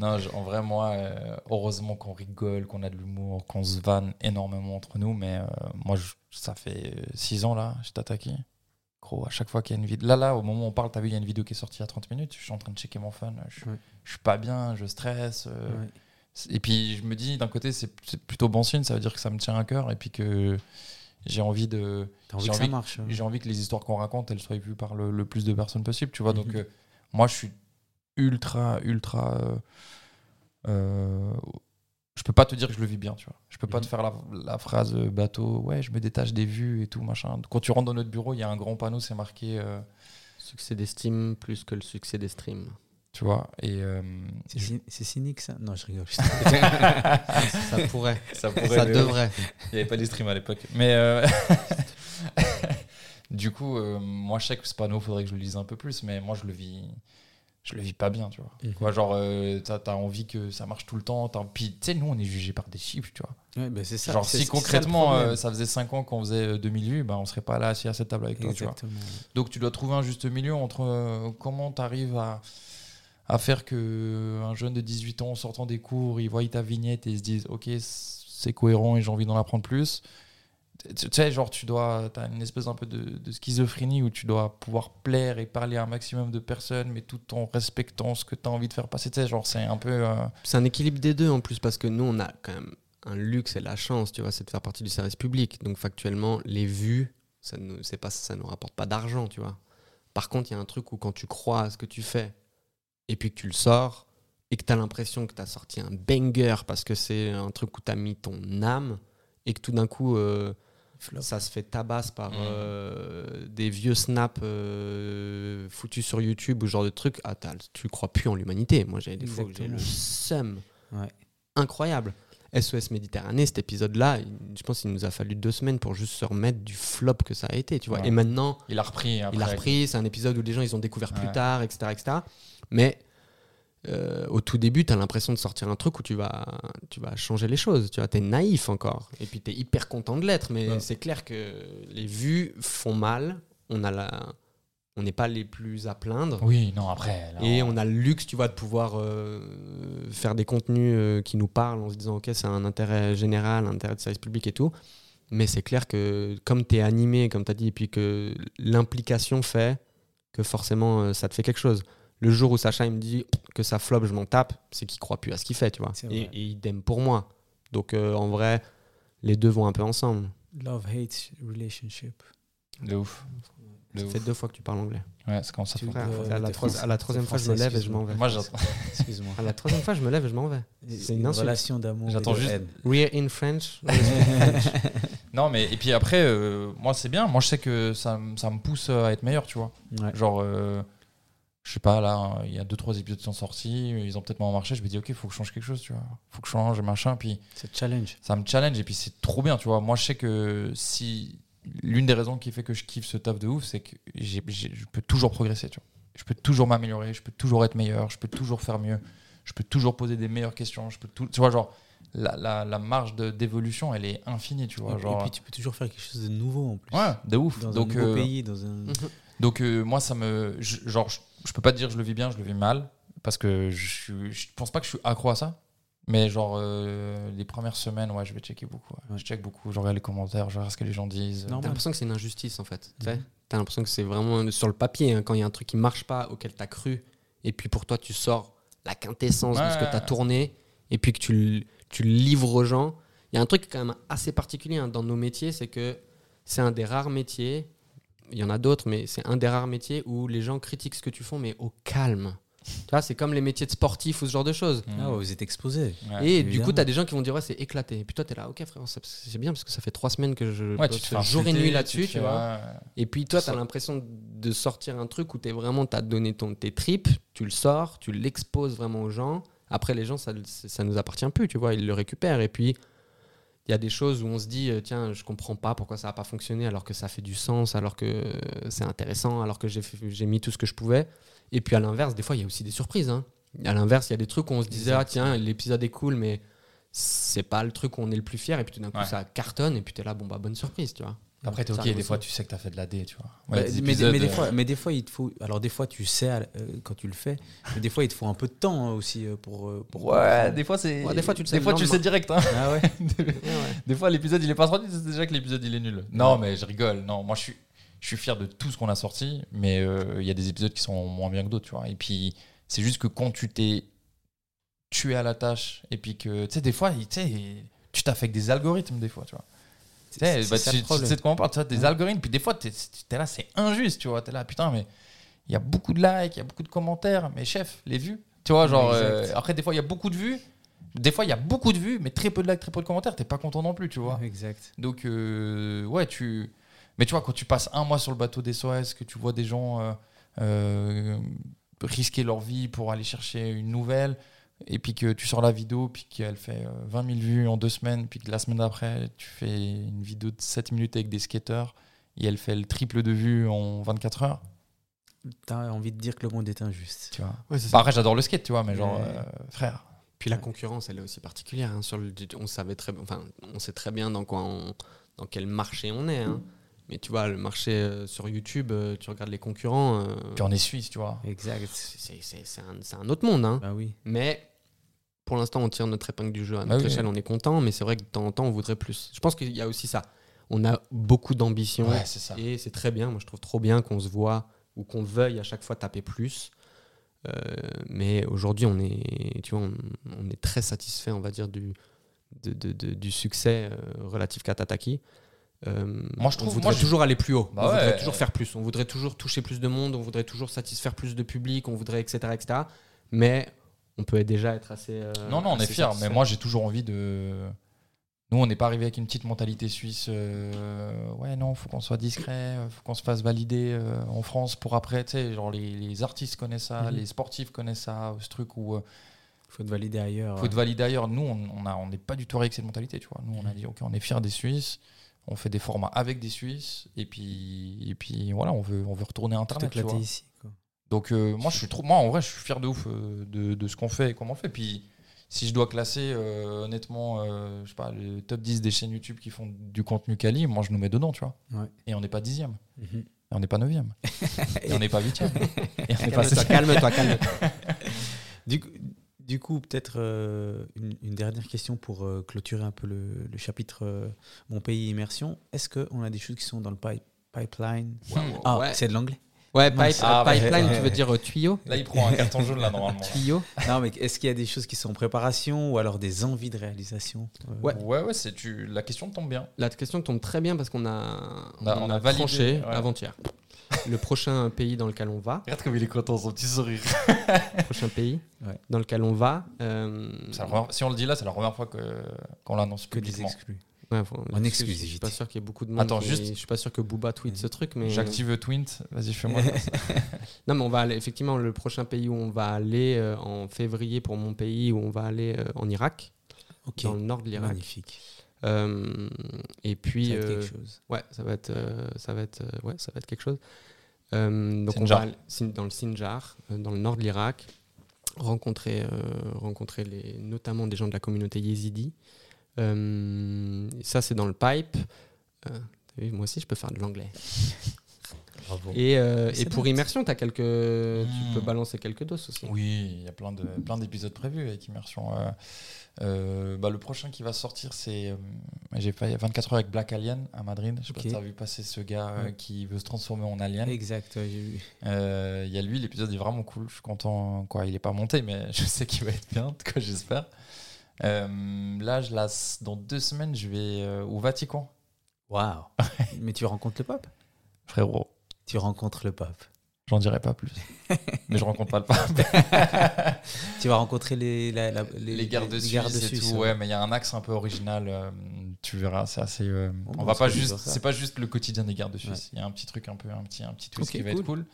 Non, je- en vrai, moi, euh, heureusement qu'on rigole, qu'on a de l'humour, qu'on se vanne énormément entre nous. Mais euh, moi, je- ça fait 6 ans là, je t'attaque. Gros, à chaque fois qu'il y a une vidéo. Là, là, au moment où on parle, t'as vu, il y a une vidéo qui est sortie il y a 30 minutes. Je suis en train de checker mon phone. Je, je suis pas bien, je stresse. euh. Et puis, je me dis, d'un côté, c'est plutôt bon signe. Ça veut dire que ça me tient à cœur. Et puis que j'ai envie de. Envie j'ai que ça envie- marche. J'ai envie que les histoires qu'on raconte, elles soient vues par le, le plus de personnes possible, tu vois. Donc, Mhm. euh, moi, je suis ultra, ultra. euh, euh, je peux pas te dire que je le vis bien, tu vois. Je peux pas Mhm. te faire la, la phrase euh, bateau, ouais, je me détache des vues et tout, machin. Quand tu rentres dans notre bureau, il y a un grand panneau, c'est marqué, euh, Succès d'estime plus que le succès des streams. tu vois. Et euh, C'est je- cynique, ça Non, je rigole. ça pourrait. ça, ça devrait. Il n'y avait pas les streams à l'époque. Mais euh, du coup, euh, moi, je sais que ce panneau, il faudrait que je le lise un peu plus, mais moi, je le vis, je le vis pas bien, tu vois. Mhm. Quoi, genre, euh, t'as as envie que ça marche tout le temps. Puis, tu sais, nous, on est jugé par des chiffres, tu vois. Ouais, ben, c'est ça. genre, si ça concrètement, euh, ça faisait 5 ans qu'on faisait euh, 2000 vues, bah, on serait pas là assis à cette table avec toi, tu vois. Exactement. Donc, tu dois trouver un juste milieu entre euh, comment tu arrives à, à faire que un jeune de 18 ans sortant des cours, il voit ta vignette et il se dise Ok, c'est cohérent et j'ai envie d'en apprendre plus. Tu sais, genre, tu dois. as une espèce un peu de, de schizophrénie où tu dois pouvoir plaire et parler à un maximum de personnes, mais tout en respectant ce que tu as envie de faire passer. Tu sais, genre, c'est un peu. euh, C'est un équilibre des deux en plus parce que nous on a quand même un luxe et la chance, tu vois, c'est de faire partie du service public. Donc factuellement, les vues, ça ne c'est nous rapporte pas d'argent, tu vois. Par contre, il y a un truc où quand tu crois à ce que tu fais et puis que tu le sors et que tu as l'impression que tu as sorti un banger parce que c'est un truc où tu as mis ton âme et que tout d'un coup euh, Flop. ça se fait tabasse par Mhm. euh, des vieux snaps euh, foutus sur YouTube ou genre de trucs. Ah, tu crois plus en l'humanité. Moi, j'ai des fois j'ai le seum. Ouais. Incroyable. SOS Méditerranée, cet épisode-là, je pense qu'il nous a fallu deux semaines pour juste se remettre du flop que ça a été. Tu vois. Ouais. Et maintenant, il a repris. Après, il a repris. C'est un épisode où les gens ils ont découvert plus tard, etc. etc. Mais euh, au tout début, tu as l'impression de sortir un truc où tu vas, tu vas changer les choses. Tu vois, es naïf encore. Et puis tu es hyper content de l'être. Mais Ouais. c'est clair que les vues font mal. On a la. On n'est pas les plus à plaindre. Oui, non, après. là, Et on a le luxe, tu vois, de pouvoir euh, faire des contenus euh, qui nous parlent en se disant, ok, c'est un intérêt général, un intérêt de service public et tout. Mais c'est clair que comme tu es animé, comme tu as dit, et puis que l'implication fait que forcément ça te fait quelque chose. Le jour où Sacha il me dit que ça flop, je m'en tape, c'est qu'il croit plus à ce qu'il fait, tu vois. Et, et idem pour moi. Donc euh, en vrai, les deux vont un peu ensemble. Love-hate relationship. De ouf. De Ça ouf. fait deux fois que tu parles anglais. Ouais, c'est quand ça. Frère, Euh, à, la trois- à la troisième fois, je me lève et je m'en vais. Moi, j'attends. Excuse-moi. À la troisième fois, je me lève et je m'en vais. C'est une insulte. relation d'amour. J'attends juste- haine. We're in French. Non, mais et puis après, euh, moi c'est bien. Moi je sais que ça, ça me pousse à être meilleur, tu vois. Ouais. Genre, euh, je sais pas, là, hein, il y a deux, trois épisodes qui sont sortis, ils ont peut-être moins marché. Je me dis, ok, il faut que je change quelque chose, tu vois. faut que je change, machin. Puis C'est challenge. ça me challenge et puis c'est trop bien, tu vois. Moi, je sais que si. L'une des raisons qui fait que je kiffe ce taf de ouf, c'est que je peux toujours progresser, tu vois. Je peux toujours m'améliorer, je peux toujours être meilleur, je peux toujours faire mieux, je peux toujours poser des meilleures questions, je peux tout. Tu vois, genre, la, la, la marge d'évolution, elle est infinie, tu vois. et, genre, et puis tu peux toujours faire quelque chose de nouveau en plus. ouais, de ouf. Dans Donc, un nouveau euh, pays, dans un. Mhm. donc euh, moi, ça me. je- genre, je, peux pas te dire que je le vis bien, je le vis mal. Parce que je, je pense pas que je suis accro à ça. Mais genre, euh, les premières semaines, ouais, je vais checker beaucoup. ouais. Ouais. Je check beaucoup, je regarde les commentaires, je regarde ce que les gens disent. T'as l'impression que c'est une injustice en fait. Mhm. T'as l'impression que c'est vraiment sur le papier, hein, quand il y a un truc qui marche pas, auquel t'as cru, et puis pour toi tu sors la quintessence de ce que t'as tourné, et puis que tu, le- tu le livres aux gens. Il y a un truc quand même assez particulier hein, dans nos métiers, c'est que c'est un des rares métiers, il y en a d'autres, mais c'est un des rares métiers où les gens critiquent ce que tu fais, mais au calme. Tu vois, c'est comme les métiers de sportifs ou ce genre de choses. Mm. Ah, ouais, vous êtes exposé. Ouais. Et du coup, tu as des gens qui vont dire ouais, c'est éclaté. Et puis toi, tu es là, ok frère, ça- c'est bien parce que ça fait trois semaines que je Ouais, tu te fais jour et nuit là-dessus, tu vois. Et puis toi, tu as l'impression de sortir un truc où tu vraiment, tu as donné ton, tes tripes, tu le sors, tu l'exposes vraiment aux gens. Après, les gens, ça, ça nous appartient plus, tu vois, ils le récupèrent. Et puis, il y a des choses où on se dit, euh, tiens, je comprends pas pourquoi ça n'a pas fonctionné, alors que ça fait du sens, alors que euh, c'est intéressant, alors que j'ai mis tout ce que je pouvais. Et puis à l'inverse, des fois, il y a aussi des surprises. hein. À l'inverse, il y a des trucs où on se disait, ah tiens, l'épisode est cool, mais c'est pas le truc où on est le plus fier. Et puis tout d'un coup, Ouais. ça cartonne, et puis tu es là, bon, bah, bonne surprise, tu vois. Après, t'es ok, des fois, tu sais que t'as fait de la D, tu vois. Bah, des mais, des euh, fois, mais des fois, il te faut. Alors, des fois, tu sais euh, quand tu le fais, mais des fois, il te faut un peu de temps hein, aussi euh, pour. euh, pour Ouais, des fois, c'est. Ouais, des fois, tu le sais Des fois, le tu le sais direct, hein. Ah ouais Des fois, l'épisode, il est pas sorti, c'est déjà que l'épisode, il est nul. Non, mais je rigole. Non, moi, je suis, je suis fier de tout ce qu'on a sorti, mais euh, il y a des épisodes qui sont moins bien que d'autres, tu vois. Et puis, c'est juste que quand tu t'es tué à la tâche, et puis que, tu sais, des fois, tu sais, tu t'as fait avec des algorithmes, des fois, tu vois. Tu C'est bah, tu, tu sais de quoi on parle, tu vois, des Ouais. algorithmes, puis des fois, t'es es là, c'est injuste, tu vois. T'es là, putain, mais il y a beaucoup de likes, il y a beaucoup de commentaires, mais chef, les vues, tu vois, genre, euh, après, des fois, il y a beaucoup de vues, des fois, il y a beaucoup de vues, mais très peu de likes, très peu de commentaires, t'es pas content non plus, tu vois. Exact. Donc, euh, ouais, tu. Mais tu vois, quand tu passes un mois sur le bateau des SOS, que tu vois des gens euh, risquer leur vie pour aller chercher une nouvelle, et puis que tu sors la vidéo, puis qu'elle fait euh, 20 000 vues en deux semaines, puis que la semaine d'après, tu fais une vidéo de 7 minutes avec des skateurs, et elle fait le triple de vues en 24 heures, T'as envie de dire que le monde est injuste. tu vois. Ouais. Bah, après, j'adore le skate, tu vois, mais genre, Ouais. euh, frère. Puis la concurrence, elle est aussi particulière. hein, sur le, on savait très, enfin, on sait très bien dans quoi on, dans quel marché on est. hein. Mais tu vois, le marché euh, sur YouTube, euh, tu regardes les concurrents, euh, Puis on est suisse, tu vois. Exact. c'est c'est- c'est un, c'est un autre monde. hein. Bah oui. Mais pour l'instant, on tire notre épingle du jeu à Bah notre oui. échelle, on est content. Mais c'est vrai que de temps en temps, on voudrait plus. Je pense qu'il y a aussi ça. On a beaucoup d'ambition Ouais, et c'est très bien. Moi, je trouve trop bien qu'on se voit ou qu'on veuille à chaque fois taper plus. Euh, mais aujourd'hui, on est, tu vois, on, on est très satisfait, on va dire, du, de- de- de- du succès euh, relatif qu'à Tataki. Euh, Moi, je on trouve- voudrait moi, je- toujours aller plus haut. Bah on voudrait ouais. toujours faire plus. On voudrait toujours toucher plus de monde. On voudrait toujours satisfaire plus de public. On voudrait, etc., etc. Mais on peut déjà être assez. euh, Non, non, on est fiers, mais moi j'ai toujours envie de. Nous, on n'est pas arrivé avec une petite mentalité suisse. euh, ouais, non, faut qu'on soit discret, euh, faut qu'on se fasse valider euh, en France pour après. Tu sais, genre les, les artistes connaissent ça, Mhm. les sportifs connaissent ça, ce truc où euh, faut te valider ailleurs. faut te valider ailleurs. Nous, on on a- on n'est pas du tout avec cette mentalité, tu vois. Nous, on Mhm. a dit, ok, on est fiers des Suisses, on fait des formats avec des Suisses, et puis, et puis voilà, on veut, on veut retourner Internet. tu vois. ici. Donc euh, moi je suis trop moi en vrai je suis fier de ouf euh, de, de ce qu'on fait et comment on fait puis si je dois classer euh, honnêtement euh, je sais pas le top 10 des chaînes YouTube qui font du contenu quali moi je nous mets dedans tu vois Ouais. et on n'est pas dixième Mhm. et on n'est pas neuvième et on n'est pas huitième et on n'est pas Calme-toi, calme-toi, calme-toi. Du, coup- du coup, peut-être euh, une, une dernière question pour euh, clôturer un peu le, le chapitre euh, Mon pays immersion. Est-ce qu'on a des choses qui sont dans le pipe- pipeline? Ah, Ouais. c'est de l'anglais Ouais, Mince. pipe- Ah, ouais. pipeline, tu veux dire euh, tuyau là il prend un carton jaune là normalement Tuyau Non, mais est-ce qu'il y a des choses qui sont en préparation ou alors des envies de réalisation Euh, Ouais. ouais ouais c'est tu la question tombe bien La question tombe très bien parce qu'on a, On a- on a validé, tranché ouais. avant-hier. Le prochain pays dans lequel on va, regarde comme il est content son petit sourire prochain pays Ouais. dans lequel on va, euh, si on le dit là c'est la première fois que qu'on l'annonce Que des publiquement exclus. Ouais, faut- En Je exclusivité. suis pas sûr qu'il y ait beaucoup de monde. Attends, juste- Je suis pas sûr que Booba tweet ce truc, mais. J'active Twint. Vas-y, fais-moi. Non, mais on va aller, effectivement, le prochain pays où on va aller euh, en février pour mon pays, où on va aller euh, en Irak, Ok, dans le nord de l'Irak. magnifique. Euh, et puis, Ça va être euh, quelque chose. ouais, ça va être, euh, ça va être, euh, ouais, ça va être quelque chose. Euh, donc on Sinjar. va aller- Sin- dans le Sinjar, euh, dans le nord de l'Irak, rencontrer, euh, rencontrer les, notamment des gens de la communauté yézidi. Euh, ça, c'est dans le pipe. Euh, vu, moi aussi, je peux faire de l'anglais. Bravo. Et, euh, et pour immersion, as quelques, tu Hmm. peux balancer quelques doses aussi. Oui, il y a plein de plein d'épisodes prévus avec Immersion. Euh, euh, bah, le prochain qui va sortir, c'est euh, j'ai fait 24 heures avec Black Alien à Madrid. Je sais pas si t'as vu passer ce gars euh, Ouais. qui veut se transformer en alien. Exact, ouais, j'ai vu. Euh, Il y a lui, l'épisode est vraiment cool. Je suis content. Quoi, il est pas monté, mais je sais qu'il va être bien. En tout cas, j'espère. Euh, là, je dans deux semaines, je vais euh, au Vatican, Waouh. Mais tu rencontres le pape? Frérot. Tu rencontres le pape? J'en dirai pas plus. mais je rencontre pas le pape. Tu vas rencontrer les, la- la- les, gardes les suisses et tout. ouais. Ouais, mais il y a un axe un peu original. euh, tu verras, c'est assez. euh, on va pas c'est juste. C'est pas juste le quotidien des gardes suisses. Il y a un petit truc un peu, un petit, un petit twist qui va cool. être cool.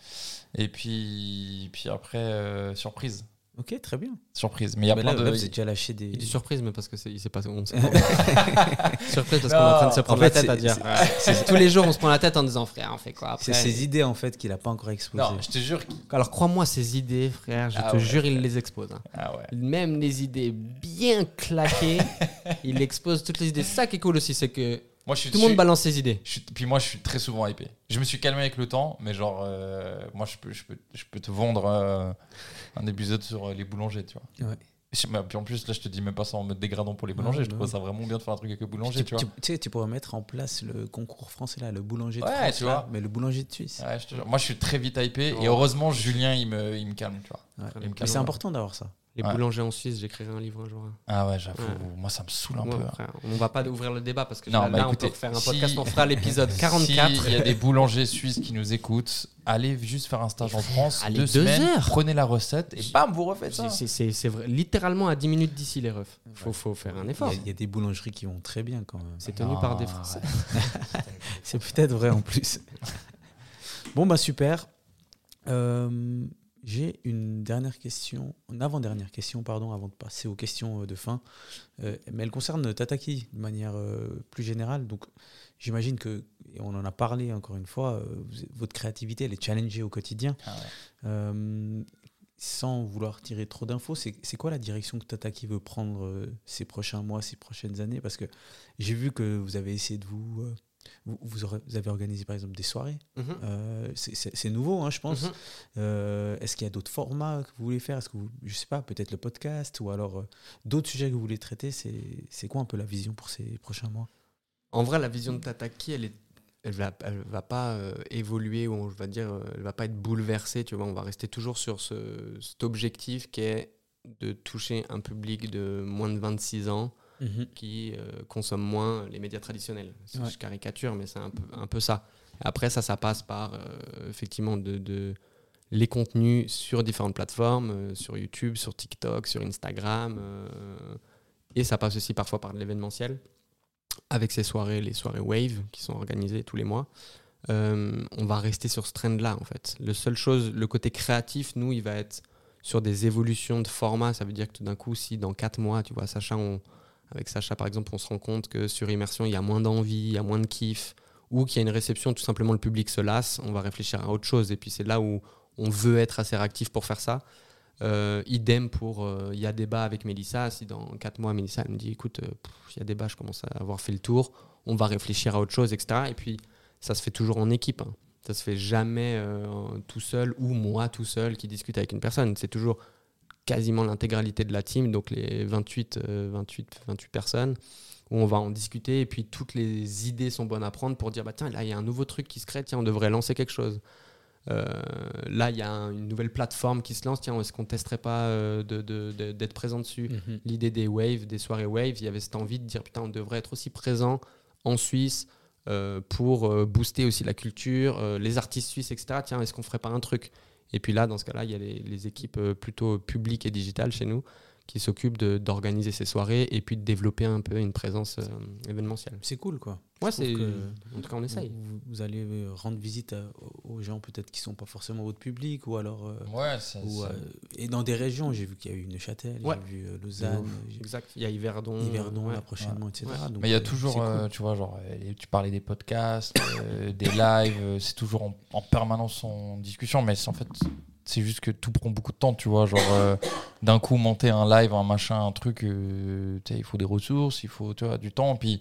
Et puis, puis après, euh, surprise, Ok, très bien. surprise. Mais il y a Mais plein là, de. là, vous avez déjà lâché des. Il dit surprise, mais parce que c'est, il. On sait pas. surprise parce qu'on est en train de se prendre En la tête à c'est- dire. c'est- Ouais. Tous les jours, on se prend la tête en disant frère, on fait quoi après C'est ses idées en fait qu'il a pas encore exposées. non, je te jure. qu'il- Alors crois-moi, ces idées, frère, je Ah te ouais, jure, il les expose. hein. Ah ouais. Même les idées bien claquées, il expose toutes les idées. Ça qui est cool aussi, c'est que Moi, je suis. tout le monde suis- balance ses idées. je suis- puis moi, je suis très souvent hypé. Je me suis calmé avec le temps, mais genre, euh, moi, je peux, je peux, je peux te vendre euh, un épisode sur euh, les boulangers, tu vois. Ouais. Mais Puis en plus, là, je te dis même pas ça en mode dégradant pour les Non, boulangers. je non. trouve ça vraiment bien de faire un truc avec les boulangers, tu, tu vois. tu- tu sais, tu pourrais mettre en place le concours français là, le boulanger de Ouais, France, tu là, vois. mais le boulanger de Suisse. Ouais, je te jure. Moi, je suis très vite hypé. Et heureusement, Julien, il me, il me calme, tu vois. Ouais. Il me Mais calme. c'est important d'avoir ça. Les Ouais. boulangers en Suisse, j'écrirai un livre un jour. Ah ouais, j'avoue. Ouais. Moi, ça me saoule un Ouais, peu. hein. on va pas ouvrir le débat parce que Non, là, bah, là, écoutez, on peut faire un si- podcast. On fera l'épisode 44. S'il y a des boulangers suisses qui nous écoutent, allez juste faire un stage en France. Allez, deux, deux semaines, heures. Prenez la recette et bam, vous refaites ça. C'est- vrai, littéralement à 10 minutes d'ici les refs. Faut, faut faire un Il y, effort. a, il y a des boulangeries qui vont très bien quand même. C'est tenu Non, par des Français. C'est peut-être vrai en plus. bon, bah super. Euh, J'ai une dernière question, une avant-dernière question, pardon, avant de passer aux questions euh, de fin. Euh, mais elle concerne Tataki de manière euh, plus générale. Donc, j'imagine que, et on en a parlé encore une fois, euh, votre créativité, elle est challengée au quotidien. Ah ouais. Sans vouloir tirer trop d'infos, c'est quoi la direction que Tataki veut prendre ces prochains mois, ces prochaines années? Parce que j'ai vu que vous avez essayé de vous, vous, vous aurez- vous avez organisé par exemple des soirées. Mhm. Euh, c'est- nouveau, hein, je pense. Mhm. Euh, Est-ce qu'il y a d'autres formats que vous voulez faire? Est-ce que vous, je sais pas, peut-être le podcast ou alors euh, d'autres sujets que vous voulez traiter? C'est quoi un peu la vision pour ces prochains mois? En vrai, la vision de Tataki, elle est, elle va, elle va pas euh, évoluer ou on va dire, elle va pas être bouleversée. Tu vois, on va rester toujours sur ce, cet objectif qui est de toucher un public de moins de 26 ans qui euh, consomme moins les médias traditionnels. C'est- Ouais. Je caricature, mais c'est un peu, un peu ça. Après, ça, ça passe par euh, effectivement de, de- les contenus sur différentes plateformes, euh, sur YouTube, sur TikTok, sur Instagram. euh, et ça passe aussi parfois par de l'événementiel, avec ces soirées, les soirées Wave, qui sont organisées tous les mois. On va rester sur ce trend-là, en fait. Le seul chose, le côté créatif, nous, il va être sur des évolutions de format. Ça veut dire que tout d'un coup, si dans 4 mois, tu vois, Sacha, on, avec Sacha, par exemple, on se rend compte que sur Immersion, il y a moins d'envie, il y a moins de kiff, ou qu'il y a une réception, tout simplement, le public se lasse, on va réfléchir à autre chose. Et puis, c'est là où on veut être assez réactif pour faire ça. Euh, idem pour euh, il y a débat avec Mélissa. Si dans 4 mois, Mélissa me dit écoute, euh, il y a débat, je commence à avoir fait le tour, on va réfléchir à autre chose, etc. Et puis, ça se fait toujours en équipe. hein. Ça se fait jamais tout seul ou moi tout seul qui discute avec une personne. C'est toujours quasiment l'intégralité de la team, donc les 28, euh, 28, 28 personnes, où on va en discuter et puis toutes les idées sont bonnes à prendre pour dire bah tiens là il y a un nouveau truc qui se crée, tiens on devrait lancer quelque chose. Euh, là il y a un- une nouvelle plateforme qui se lance, tiens est-ce qu'on testerait pas euh, de- de- de- d'être présent dessus? L'idée des waves, des soirées waves, il y avait cette envie de dire putain, on devrait être aussi présent en Suisse euh, pour booster aussi la culture, les artistes suisses, etc. Tiens, est-ce qu'on ferait pas un truc? Et puis là, dans ce cas-là, il y a les, équipes euh, plutôt publiques et digitales chez nous qui s'occupe de- d'organiser ces soirées et puis de développer un peu une présence euh, événementielle. C'est cool, quoi. Ouais, c'est. que En tout cas, on essaye. Vous, vous allez euh, rendre visite à- aux gens peut-être qui sont pas forcément votre public ou alors. euh, Ouais, ça, ou, ça- euh, et dans des régions, j'ai vu qu'il y a eu Neuchâtel, Ouais. j'ai vu euh, Lausanne, Exact. Il y a Yverdon. Yverdon ouais. là prochainement, etc. Ouais. Donc, Mais il y a toujours, cool. tu vois, genre, tu parlais des podcasts, euh, des lives, c'est toujours en, en permanence en discussion, mais c'est- en fait, c'est juste que tout prend beaucoup de temps, tu vois, genre, euh, d'un coup, monter un live, un machin, un truc, euh, il faut des ressources, il faut, tu vois, du temps, puis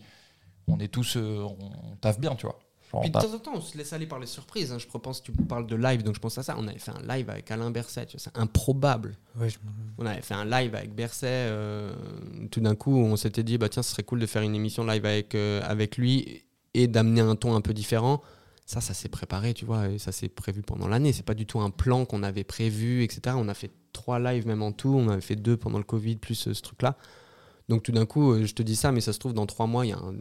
on est tous, euh, on, taffe bien, tu vois. Genre, Puis de temps en temps, on se laisse aller par les surprises. hein. Je pense tu parles de live, donc je pense à ça. On avait fait un live avec Alain Berset, c'est improbable. Ouais, je- On avait fait un live avec Berset. euh, tout d'un coup, on s'était dit, bah tiens, ce serait cool de faire une émission live avec, euh, avec lui et d'amener un ton un peu différent. Ça, ça s'est préparé, tu vois, et ça s'est prévu pendant l'année. C'est pas du tout un plan qu'on avait prévu, etc. On a fait trois lives même en tout. On avait fait deux pendant le Covid, plus euh, ce truc-là. Donc tout d'un coup, euh, je te dis ça, mais ça se trouve, dans trois mois, il y a un,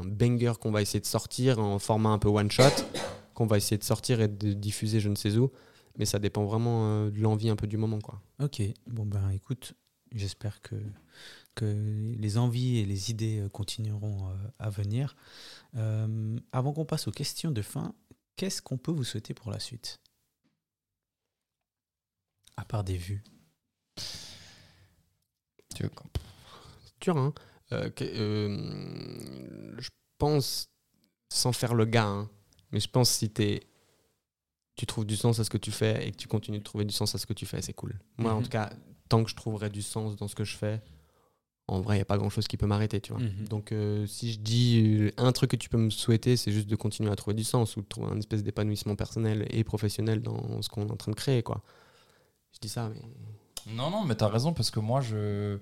un banger qu'on va essayer de sortir en format un peu one-shot, qu'on va essayer de sortir et de diffuser je ne sais où. Mais ça dépend vraiment euh, de l'envie un peu du moment, quoi. Ok, bon ben écoute, j'espère que, que les envies et les idées euh, continueront euh, à venir. Euh, avant qu'on passe aux questions de fin, qu'est-ce qu'on peut vous souhaiter pour la suite? À part des vues. tu vois, C'est dur, hein. Euh, que- euh, je pense, sans faire le gars, hein, mais je pense si t'es, tu trouves du sens à ce que tu fais et que tu continues de trouver du sens à ce que tu fais, c'est cool. Moi, en Mhm. tout cas, tant que je trouverai du sens dans ce que je fais, en vrai, il n'y a pas grand-chose qui peut m'arrêter, tu vois. Mhm. Donc, euh, si je dis euh, un truc que tu peux me souhaiter, c'est juste de continuer à trouver du sens ou de trouver un espèce d'épanouissement personnel et professionnel dans ce qu'on est en train de créer, quoi. Je dis ça, mais Non, non, mais t'as raison, parce que moi, je.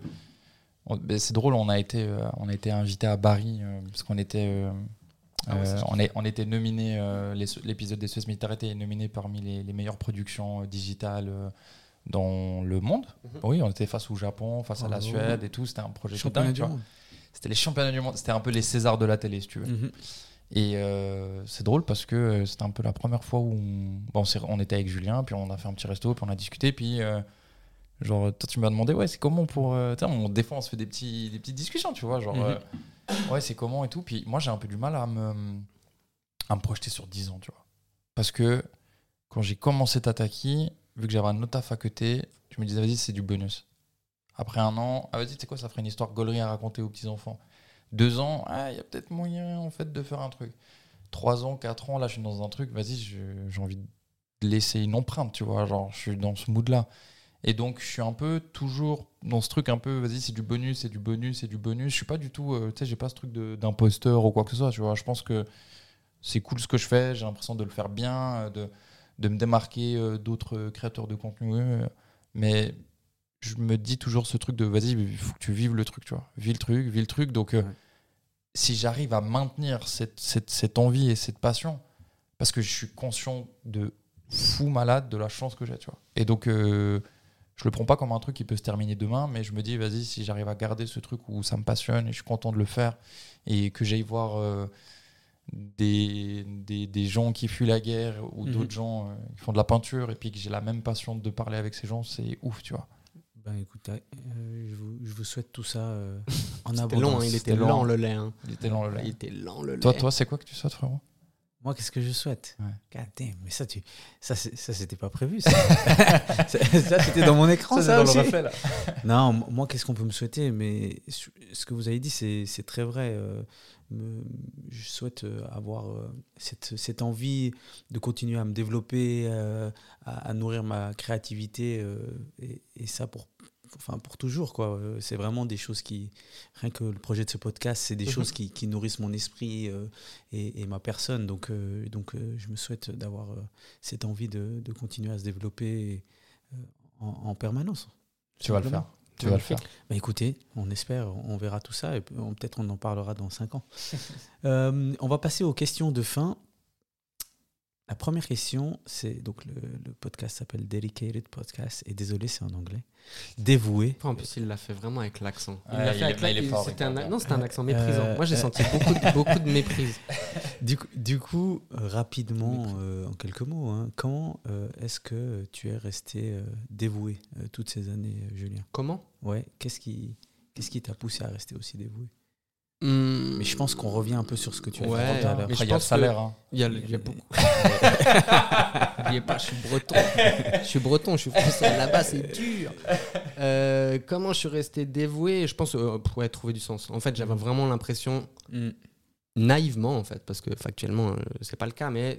ben, C'est drôle, on a été, euh, on a été invité à Paris, euh, parce qu'on était. euh, Ah ouais, euh, on, est, on était nominé, euh, l'épisode des Suez Militaires était nominé parmi les, les meilleures productions euh, digitales euh, dans le monde. Mhm. Oui, on était face au Japon, face à la Oh. Suède et tout. C'était un projet de dingue. C'était les championnats du monde. C'était un peu les Césars de la télé, si tu veux. Mhm. Et euh, c'est drôle parce que euh, c'était un peu la première fois où on, bon, on, était avec Julien, puis on a fait un petit resto, puis on a discuté, puis euh, genre toi tu m'as demandé ouais c'est comment pour euh, on des fois on se fait des petits des petites discussions tu vois genre Mhm. ouais c'est comment et tout puis moi j'ai un peu du mal à me à me projeter sur 10 ans tu vois parce que quand j'ai commencé Tataki vu que j'avais un autre taf à je me disais vas-y c'est du bonus après un an ah vas-y tu sais quoi ça ferait une histoire gaulerie à raconter aux petits enfants deux ans ah il y a peut-être moyen en fait de faire un truc trois ans quatre ans là je suis dans un truc vas-y j'ai envie de laisser une empreinte tu vois genre je suis dans ce mood là et donc, je suis un peu toujours dans ce truc un peu, vas-y, c'est du bonus, c'est du bonus, c'est du bonus. Je suis pas du tout, euh, tu sais, j'ai pas ce truc d'imposteur ou quoi que ce soit, tu vois. Je pense que c'est cool ce que je fais, j'ai l'impression de le faire bien, euh, de, de me démarquer euh, d'autres euh, créateurs de contenu. euh, mais je me dis toujours ce truc de, vas-y, il faut que tu vives le truc, tu vois. Vis le truc, vis le truc. Donc, euh, si j'arrive à maintenir cette, cette, cette envie et cette passion, parce que je suis conscient de fou malade de la chance que j'ai, tu vois. Et donc, euh, je le prends pas comme un truc qui peut se terminer demain, mais je me dis, vas-y, si j'arrive à garder ce truc où ça me passionne et je suis content de le faire, et que j'aille voir euh, des, des, des gens qui fuient la guerre ou Mhm. d'autres gens euh, qui font de la peinture, et puis que j'ai la même passion de parler avec ces gens, c'est ouf, tu vois. Ben écoute, euh, je, vous, je vous souhaite tout ça euh, en c'était abondance. long, hein, il était lent, lent. le lait. hein. Il était lent, le lait. Il était lent le lait. Toi, toi c'est quoi que tu souhaites, frérot? Moi, qu'est-ce que je souhaite Ouais. God damn, mais ça, tu, ça, ça c'était pas prévu. Ça, Ça, ça, c'était dans mon écran, ça, aussi. là. Non, moi, qu'est-ce qu'on peut me souhaiter Mais ce que vous avez dit, c'est très vrai. euh, me- je souhaite euh, avoir euh, cette, cette envie de continuer à me développer, euh, à, à nourrir ma créativité, et, et ça pour, enfin, pour toujours. quoi. Euh, C'est vraiment des choses qui, rien que le projet de ce podcast, c'est des Mhm. choses qui, qui nourrissent mon esprit euh, et, et ma personne. Donc, euh, donc euh, je me souhaite d'avoir cette envie de, de continuer à se développer en, en permanence. Tu vas le faire. Tu vas le faire. Bah écoutez, on espère, on verra tout ça et peut-être on en parlera dans 5 ans. On va passer aux questions de fin. La première question, c'est donc le, le podcast s'appelle Dedicated Podcast et désolé, c'est en anglais. Dévoué. En plus, il l'a fait vraiment avec l'accent. Il Ouais, l'a fait avec est- mais il est l'ac- fort, c'était un-. Non, c'était un accent méprisant. Euh, Moi, j'ai euh. senti beaucoup de, beaucoup de méprise. Du coup, du coup, euh, rapidement, euh, en quelques mots, hein, comment euh, est-ce que tu es resté euh, dévoué euh, toutes ces années, euh, Julien? Comment? Ouais, qu'est-ce qui qu'est-ce qui t'a poussé à rester aussi dévoué? Hmm, Mais je pense qu'on revient un peu sur ce que tu as Ouais, dit tout à l'heure. mais Après, je il y a le salaire. hein. Il y a, y beaucoup. N'oubliez pas, je suis breton. Je suis breton, je suis français. Là-bas, c'est dur. Euh, comment je suis resté dévoué? Je pense euh, pour ouais, trouver du sens. En fait, j'avais vraiment l'impression, Mm. naïvement en fait, parce que factuellement, euh, c'est pas le cas, mais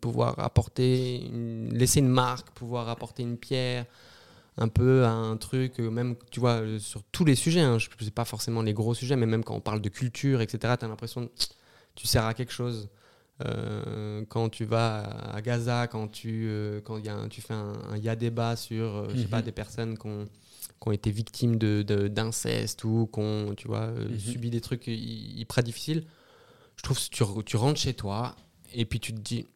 pouvoir apporter, une- laisser une marque, pouvoir apporter une pierre un peu à un truc, euh, même, tu vois, euh, sur tous les sujets, hein, je sais pas forcément les gros sujets, mais même quand on parle de culture, etc., tu as l'impression que tu sers à quelque chose. Euh, quand tu vas à Gaza, quand tu, euh, quand y a un- tu fais un, un y a débat sur, euh, je sais Mhm. pas, des personnes qui ont, qui ont été victimes de- de- d'inceste ou qui ont, tu vois, Mhm. subi des trucs hy- hyper difficiles, je trouve que tu, re- tu rentres chez toi et puis tu te dis,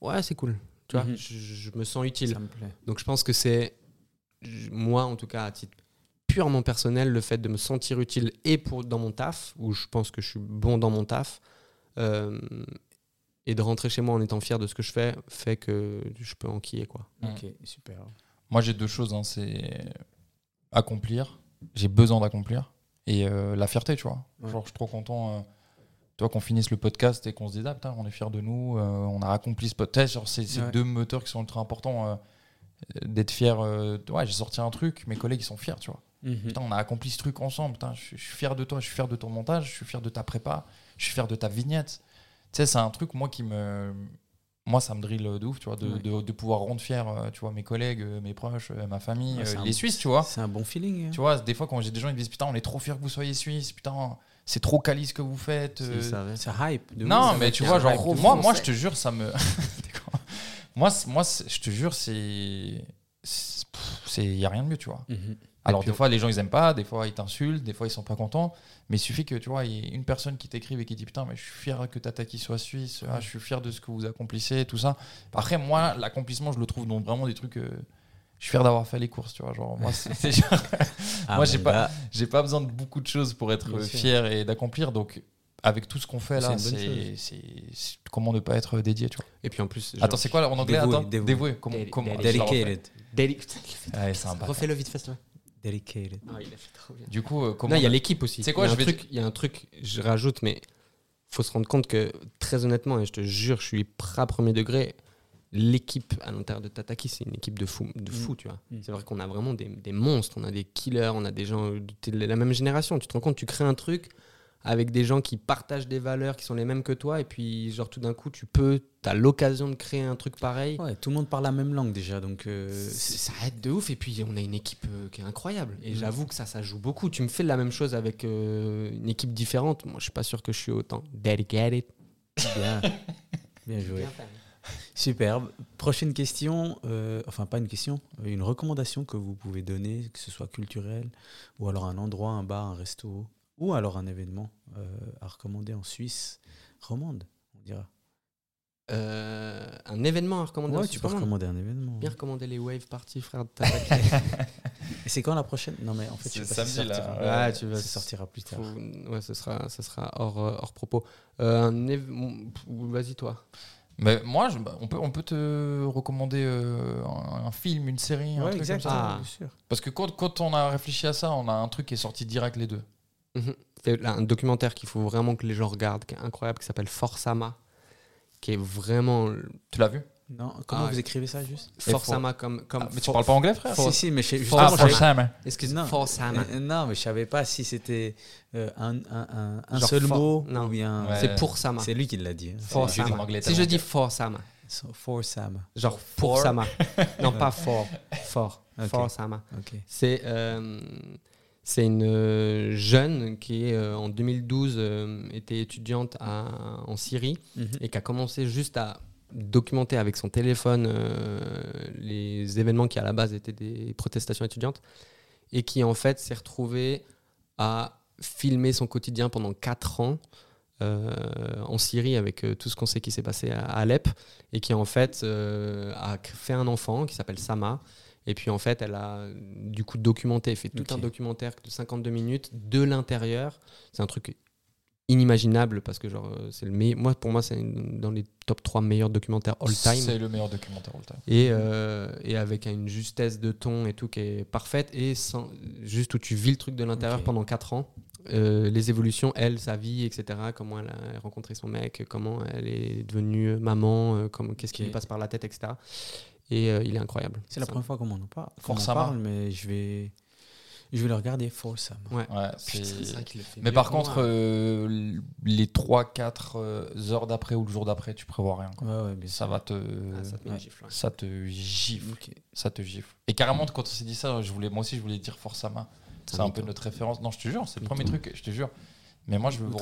ouais, c'est cool, tu vois, Mhm. je, je me sens utile. Ça me plaît. Donc je pense que c'est, moi en tout cas, à titre purement personnel, le fait de me sentir utile et pour, dans mon taf, où je pense que je suis bon dans mon taf, euh, et de rentrer chez moi en étant fier de ce que je fais, fait que je peux enquiller. Quoi. Ok, super. Moi, j'ai deux choses. hein, c'est accomplir. J'ai besoin d'accomplir. Et euh, la fierté, tu vois. Ouais. Genre, je suis trop content. euh, tu vois, qu'on finisse le podcast et qu'on se dise, ah putain, on est fiers de nous. euh, on a accompli ce podcast. Genre, c'est c'est Ouais. deux moteurs qui sont ultra importants. Euh, d'être fier. euh, ouais, j'ai sorti un truc. Mes collègues, ils sont fiers, tu vois. Mhm. Putain, on a accompli ce truc ensemble. Putain, je, suis- je suis fier de toi, je suis fier de ton montage, je suis fier de ta prépa, je suis fier de ta vignette. Tu sais, c'est un truc, moi, qui me. Moi, ça me drille de ouf, tu vois, de, Ouais. de, de pouvoir rendre fier, euh, tu vois, mes collègues, euh, mes proches, ma famille, Ouais, c'est un- les Suisses, tu vois. C'est un bon feeling. hein. Tu vois, des fois, quand j'ai des gens qui me disent, putain, on est trop fiers que vous soyez Suisse, putain, c'est trop quali ce que vous faites. euh, Ça hype. de non, mais tu C'est vois, genre, moi, moi, je te jure, ça me. moi, moi je te jure, c'est. Il n'y a rien de mieux, tu vois. Mhm. Alors, des fois, les gens, ils aiment pas, des fois, ils t'insultent, des fois, ils sont pas contents. Mais il suffit que, tu vois, y ait une personne qui t'écrive et qui dit Putain, mais je suis fier que Tataki soit suisse, ah, je suis fier de ce que vous accomplissez, tout ça. Après, moi, l'accomplissement, je le trouve dans vraiment des trucs. euh, je suis fier d'avoir fait les courses, tu vois. Genre, moi, c'est genre- Ah, Moi, j'ai pas- pas besoin de beaucoup de choses pour être Bien sûr. fier et d'accomplir. Donc, avec tout ce qu'on fait là, C'est c'est c'est- c'est- comment ne pas être dédié, tu vois. Et puis en plus. Attends, c'est quoi en anglais Dévoué, Attends, dévoué. dévoué. Comment, Dédi- comment? Dedicated. Ouais, c'est un bâtard. Refais-le vite plaît. Dedicated. Ah, il a fait trop bien. Du coup, euh, comment Non, il y a l'équipe aussi. C'est quoi, il y a un vais truc, Il y a un truc, je rajoute, mais faut se rendre compte que, très honnêtement, et je te jure, je suis prêt à premier degré, l'équipe à l'intérieur de Tataki, c'est une équipe de fou, de fou tu vois. Mm. C'est vrai qu'on a vraiment des, des monstres, on a des killers, on a des gens de la même génération. Tu te rends compte, tu crées un truc avec des gens qui partagent des valeurs qui sont les mêmes que toi, et puis, genre, tout d'un coup, tu peux, tu as l'occasion de créer un truc pareil. Ouais, tout le monde parle la même langue déjà, donc euh, ça aide de ouf et puis on a une équipe euh, qui est incroyable et Mm. j'avoue que ça ça joue beaucoup tu me fais la même chose avec euh, une équipe différente moi je suis pas sûr que je suis autant dedicated bien, bien joué. Superbe. Prochaine question, euh, enfin pas une question, une recommandation que vous pouvez donner, que ce soit culturel, ou alors un endroit, un bar, un resto, ou alors un événement euh, à recommander en Suisse romande, on dira. Euh, un événement à recommander en Ouais, Suisse tu peux romande. recommander un événement. bien recommander les wave parties frère de. Et c'est quand la prochaine? Non mais en fait, C'est je sais pas samedi, ça là. sortira. Ouais, Ouais, tu vas Ça sortira plus tard. Faut- ouais ce sera ce sera hors euh, hors propos Euh, un éve- vas-y toi Mais moi, je- bah, on, peut, on peut te recommander euh, un, un film, une série, un Ouais, truc exactement, comme ça. Ah. bien sûr. Parce que quand, quand on a réfléchi à ça, on a un truc qui est sorti direct les deux. C'est là, un documentaire qu'il faut vraiment que les gens regardent qui est incroyable qui s'appelle Forsama qui est vraiment Tu l'as vu? Non, comment Ah, vous écrivez ça juste? Forsama comme comme Ah, Mais tu parles pas anglais, frère? Si, si, mais je- For- Ah, justement, Forsama. Sam. excuse-moi Non. Forsama Euh, Non, mais je savais pas si c'était euh, un, un- un- seul for- mot non. ou bien. Ouais. c'est pour Sama C'est lui qui l'a dit. hein. For C'est juste Sama. en anglais Si je dis que- for Sama, So- For Sam. genre pour For. Sama. Non, pas for. For. Ok. For Sama. Ok. C'est euh, c'est une euh, jeune qui, euh, en 2012, euh, était étudiante à- en Syrie Mhm. et qui a commencé juste à documenter avec son téléphone euh, les événements qui, à la base, étaient des protestations étudiantes et qui, en fait, s'est retrouvée à filmer son quotidien pendant 4 ans euh, en Syrie avec euh, tout ce qu'on sait qui s'est passé à Alep et qui en fait a fait un enfant qui s'appelle Sama. Et puis en fait, elle a du coup documenté, fait tout un documentaire de 52 minutes de l'intérieur. C'est un truc inimaginable parce que genre euh, c'est le meilleur. Moi pour moi c'est dans les top 3 meilleurs documentaires all time. C'est le meilleur documentaire all time. Et, euh, et avec une justesse de ton et tout qui est parfaite et sans, juste où tu vis le truc de l'intérieur pendant 4 ans. Euh, les évolutions, elle, sa vie, etc. Comment elle a rencontré son mec, comment elle est devenue maman, euh, comment, qu'est-ce qui lui passe par la tête, etc. Et euh, il est incroyable. C'est la Ça- première fois qu'on m'en parle, parle, mais je vais, je vais le regarder. Sama. Ouais. Ouais, Putain, c'est- c'est vrai qu'il le fait Mais par contre, euh, les 3-4 heures d'après ou le jour d'après, tu prévois rien. quoi. Ouais, ouais, bien Ça va te. Ah, ça te ouais. gifle, ouais. Ça te gifle. Ok. Ça te gifle. Et carrément, quand on s'est dit ça, je voulais, moi aussi, je voulais dire Forsama. C'est un peu notre référence. Non, je te jure, c'est le premier truc, je te jure. Mais moi, je veux Vous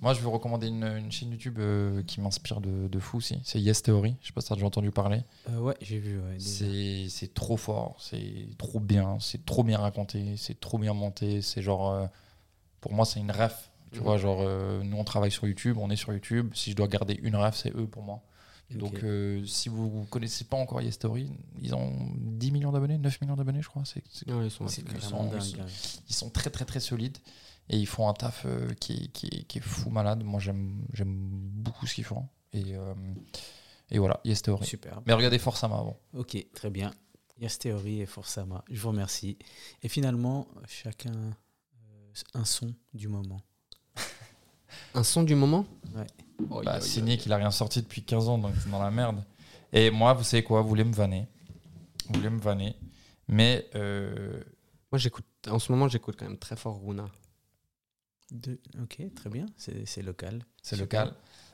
moi, je veux recommander une, une chaîne YouTube euh, qui m'inspire de, de fou aussi. C'est Yes Theory. Je sais pas si tu as déjà entendu parler. Euh, ouais, j'ai vu. Ouais. C'est c'est trop fort, c'est trop bien, c'est trop bien raconté, c'est trop bien monté. C'est genre, euh, pour moi, c'est une ref. Tu Mhm. vois, genre, nous on travaille sur YouTube, on est sur YouTube. Si je dois garder une ref, c'est eux pour moi. Donc, si vous connaissez pas encore Yes Story, ils ont 10 millions d'abonnés, 9 millions d'abonnés, je crois. C'est, ils sont très, très, très solides et ils font un taf euh, qui, est- qui, est- qui est fou malade. Moi, j'aime, j'aime beaucoup ce qu'ils font. Et, euh, et voilà, Yes Theory. Super. Mais regardez Forsama avant. Ok, très bien. Yes Theory et Forsama. Je vous remercie. Et finalement, chacun euh, un son du moment. Un son du moment? Ouais. Oh, Bah, signé qu'il a rien sorti depuis 15 ans, donc c'est dans la merde. Et moi, vous savez quoi, vous voulez me vanner. Vous voulez me vanner. Mais euh, Moi, j'écoute. En ce moment, j'écoute quand même très fort Runa. De- Ok, très bien. C'est local. c'est local.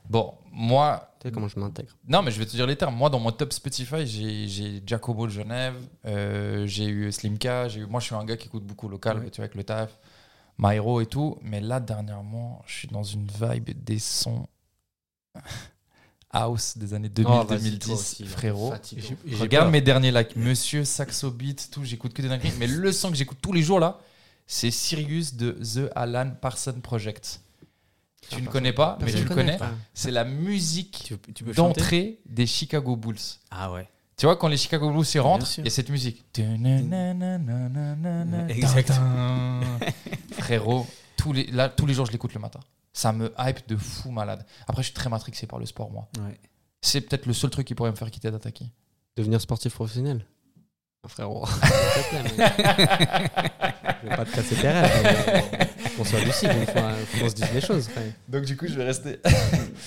Bon, moi, Tu sais comment je m'intègre non, mais je vais te dire les termes. Moi, dans mon top Spotify, j'ai- Giacomo de Genève, euh, j'ai eu Slimka, j'ai eu... moi, je suis un gars qui écoute beaucoup local, Ouais. tu vois, avec le taf, Myro et tout. Mais là, dernièrement, je suis dans une vibe des sons house des années Oh, vas-y, toi 2000-2010, aussi, là. frérot. J'ai Regarde peur. mes derniers likes, Monsieur Saxo Beat, tout, j'écoute que des dingueries. Mais le son que j'écoute tous les jours là, c'est Sirius de The Alan Parsons Project. Tu Ah, ne connais pas, mais tu le connais. C'est la musique d'entrée des Chicago Bulls. Ah ouais. Tu vois, quand les Chicago Bulls y rentrent, il y a cette musique. Exact. Frérot, tous les, là, tous les jours, je l'écoute le matin. Ça me hype de fou malade. Après, je suis très matrixé par le sport, moi. Ouais. C'est peut-être le seul truc qui pourrait me faire quitter Dataki. Devenir sportif professionnel Frérot. Je vais pas te casser tes rêves. Qu'on soit lucide, il faut, qu'on se dise les choses. frère. Donc, du coup, je vais rester.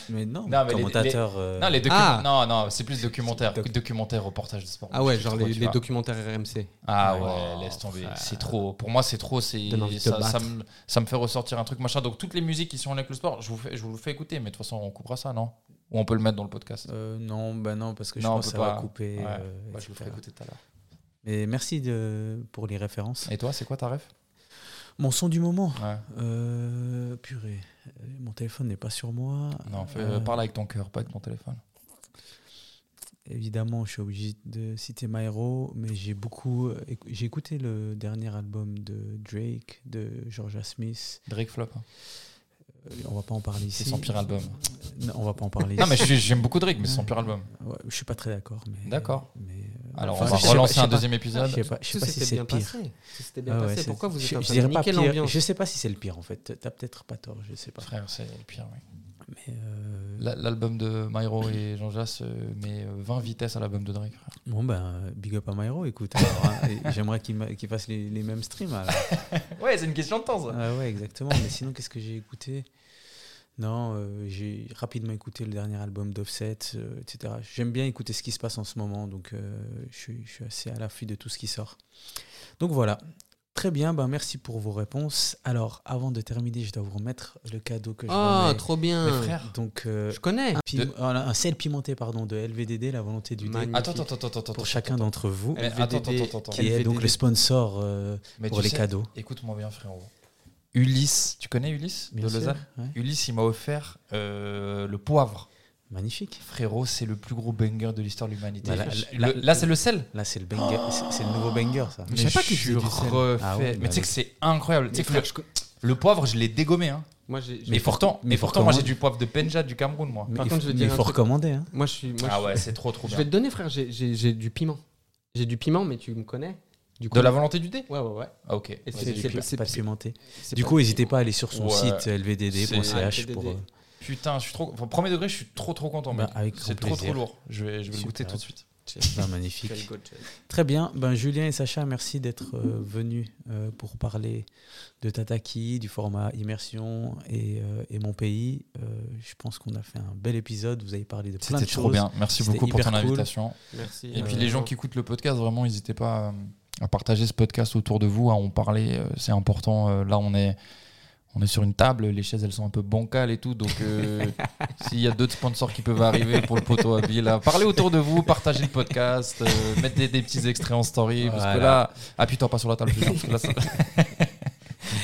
Mais non, Non, mais les- commentateur. euh, Non, les docu- Ah. non, non, c'est plus documentaire. Doc- Documentaire, reportage de sport. Ah ouais, Je genre trop, les, les documentaires RMC. Ah Ouais. ouais, laisse tomber. frère. C'est trop. Pour moi, c'est trop. C'est ça, me, ça me fait ressortir un truc machin. Donc toutes les musiques qui sont avec le sport, je vous fais, je vous le fais écouter. Mais de toute façon, on coupera ça, non? Ou on peut le mettre dans le podcast? euh, non, bah non, parce que je Non, on pense que ça va pas. couper. Ouais. euh, Ouais, je vous le ferai écouter tout à l'heure. Mais merci de, pour les références. Et toi, c'est quoi ta ref? Mon son du moment. Ouais. Euh, purée. Mon téléphone n'est pas sur moi. Non, fais- Euh, parle avec ton cœur, pas avec ton téléphone. Évidemment, je suis obligé de citer My Hero, mais j'ai beaucoup. J'ai écouté le dernier album de Drake, de Georgia Smith. Drake Flop. hein. On va pas en parler ici. C'est son pire album. Non, on va pas en parler. Non, mais j'aime beaucoup Drake, mais c'est son pire album. Ouais, je suis pas très d'accord. D'accord. Mais, Alors, enfin, on va pas- relancer un deuxième épisode. Je sais pas, je sais pas si c'est bien pire. passé. Tout s'était bien Ah ouais, passé. c'est- Pourquoi vous je, êtes en je train dirais de pas pire. l'ambiance Je sais pas si c'est le pire en fait. T'as peut-être pas tort, je sais pas. Frère, c'est le pire, oui. Mais euh, La- L'album de Myro et Jean Jass euh, met euh, 20 vitesses à l'album de Drake. frère. bon ben, big up à Myro, écoute. alors, hein, J'aimerais qu'il ma- qu'il fasse les, les mêmes streams. alors. Ouais, c'est une question de temps, ça. Ah ouais, exactement. Mais sinon, qu'est-ce que j'ai écouté? Non, euh, j'ai rapidement écouté le dernier album d'Offset, euh, etc. J'aime bien écouter ce qui se passe en ce moment, donc euh, je, suis, je suis assez à l'affût de tout ce qui sort. Donc voilà. Très bien, ben merci pour vos réponses. Alors, avant de terminer, je dois vous remettre le cadeau que je Oh, remets. trop bien. Mais frère, Donc, euh, Je connais. un, De- un sel pimenté pardon, de LVDD, la volonté du dé, Magnifique. Attends, attends, attends, attends, attends. pour chacun attends. d'entre vous, Mais attends, attends, attends, attends. qui est donc le sponsor euh, Mais pour tu les sais- cadeaux. Écoute-moi bien, frérot. Ulysse, tu connais Ulysse Bien de sûr, Lausanne ouais. Ulysse, il m'a offert euh, le poivre. Magnifique. Frérot, c'est le plus gros banger de l'histoire de l'humanité. Bah, là- Le- là- là, c'est le sel. Là, c'est le banger, c'est- c'est le nouveau banger, ça. Mais savais pas qu'il je refais. Ah ouais, mais bah tu sais oui. que c'est incroyable. Tu sais que frère, le, je poivre, je l'ai dégommé. Hein. Moi, Mais pourtant, mais pourtant moi j'ai du poivre de Penja du Cameroun, moi. Mais Par il contre, faut- je mais dire il faut truc. recommander. Hein. Moi, je suis. Moi, Ah je, ouais, c'est trop trop je vais te donner, frère. J'ai- J'ai j'ai du piment. J'ai du piment, mais tu me connais. Du coup, De la volonté du dé Ouais, ouais, ouais. Ah, ok. Et c'est- pas-. C'est Du coup, n'hésitez pas à aller sur son Ouais. site lvdd.ch C'est- pour. euh, Putain, je suis trop. Enfin, premier degré, je suis trop trop content, Bah, C'est trop trop lourd. Je vais, je vais le goûter tout de suite. ben, magnifique. Très bien. Ben, Julien et Sacha, merci d'être euh, venus euh, pour parler de Tataki, du format Immersion et, euh, et mon pays. Euh, je pense qu'on a fait un bel épisode. Vous avez parlé de plein de C'était choses. trop bien. Merci C'était beaucoup pour ton cool. invitation. Merci. Et puis euh, les gens qui écoutent le podcast, vraiment, n'hésitez pas à, à partager ce podcast autour de vous, à en parler. euh, C'est important. Euh, Là, on est, on est sur une table, les chaises, elles sont un peu bancales et tout. Donc, euh, s'il y a d'autres sponsors qui peuvent arriver pour le poteau à billes, là, parlez autour de vous, partagez le podcast, euh, mettez des, des petits extraits en story. Parce que là, appuie-toi pas sur la table, parce que là, ça-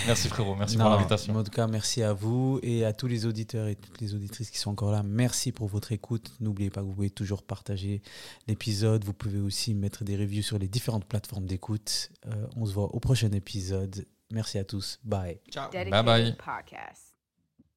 Merci frérot, merci pour Non, l'invitation. En tout cas, merci à vous et à tous les auditeurs et toutes les auditrices qui sont encore là. Merci pour votre écoute. N'oubliez pas que vous pouvez toujours partager l'épisode. Vous pouvez aussi mettre des reviews sur les différentes plateformes d'écoute. Euh, on se voit au prochain épisode. Merci à tous. Bye. Ciao. Dedicated bye. Podcast.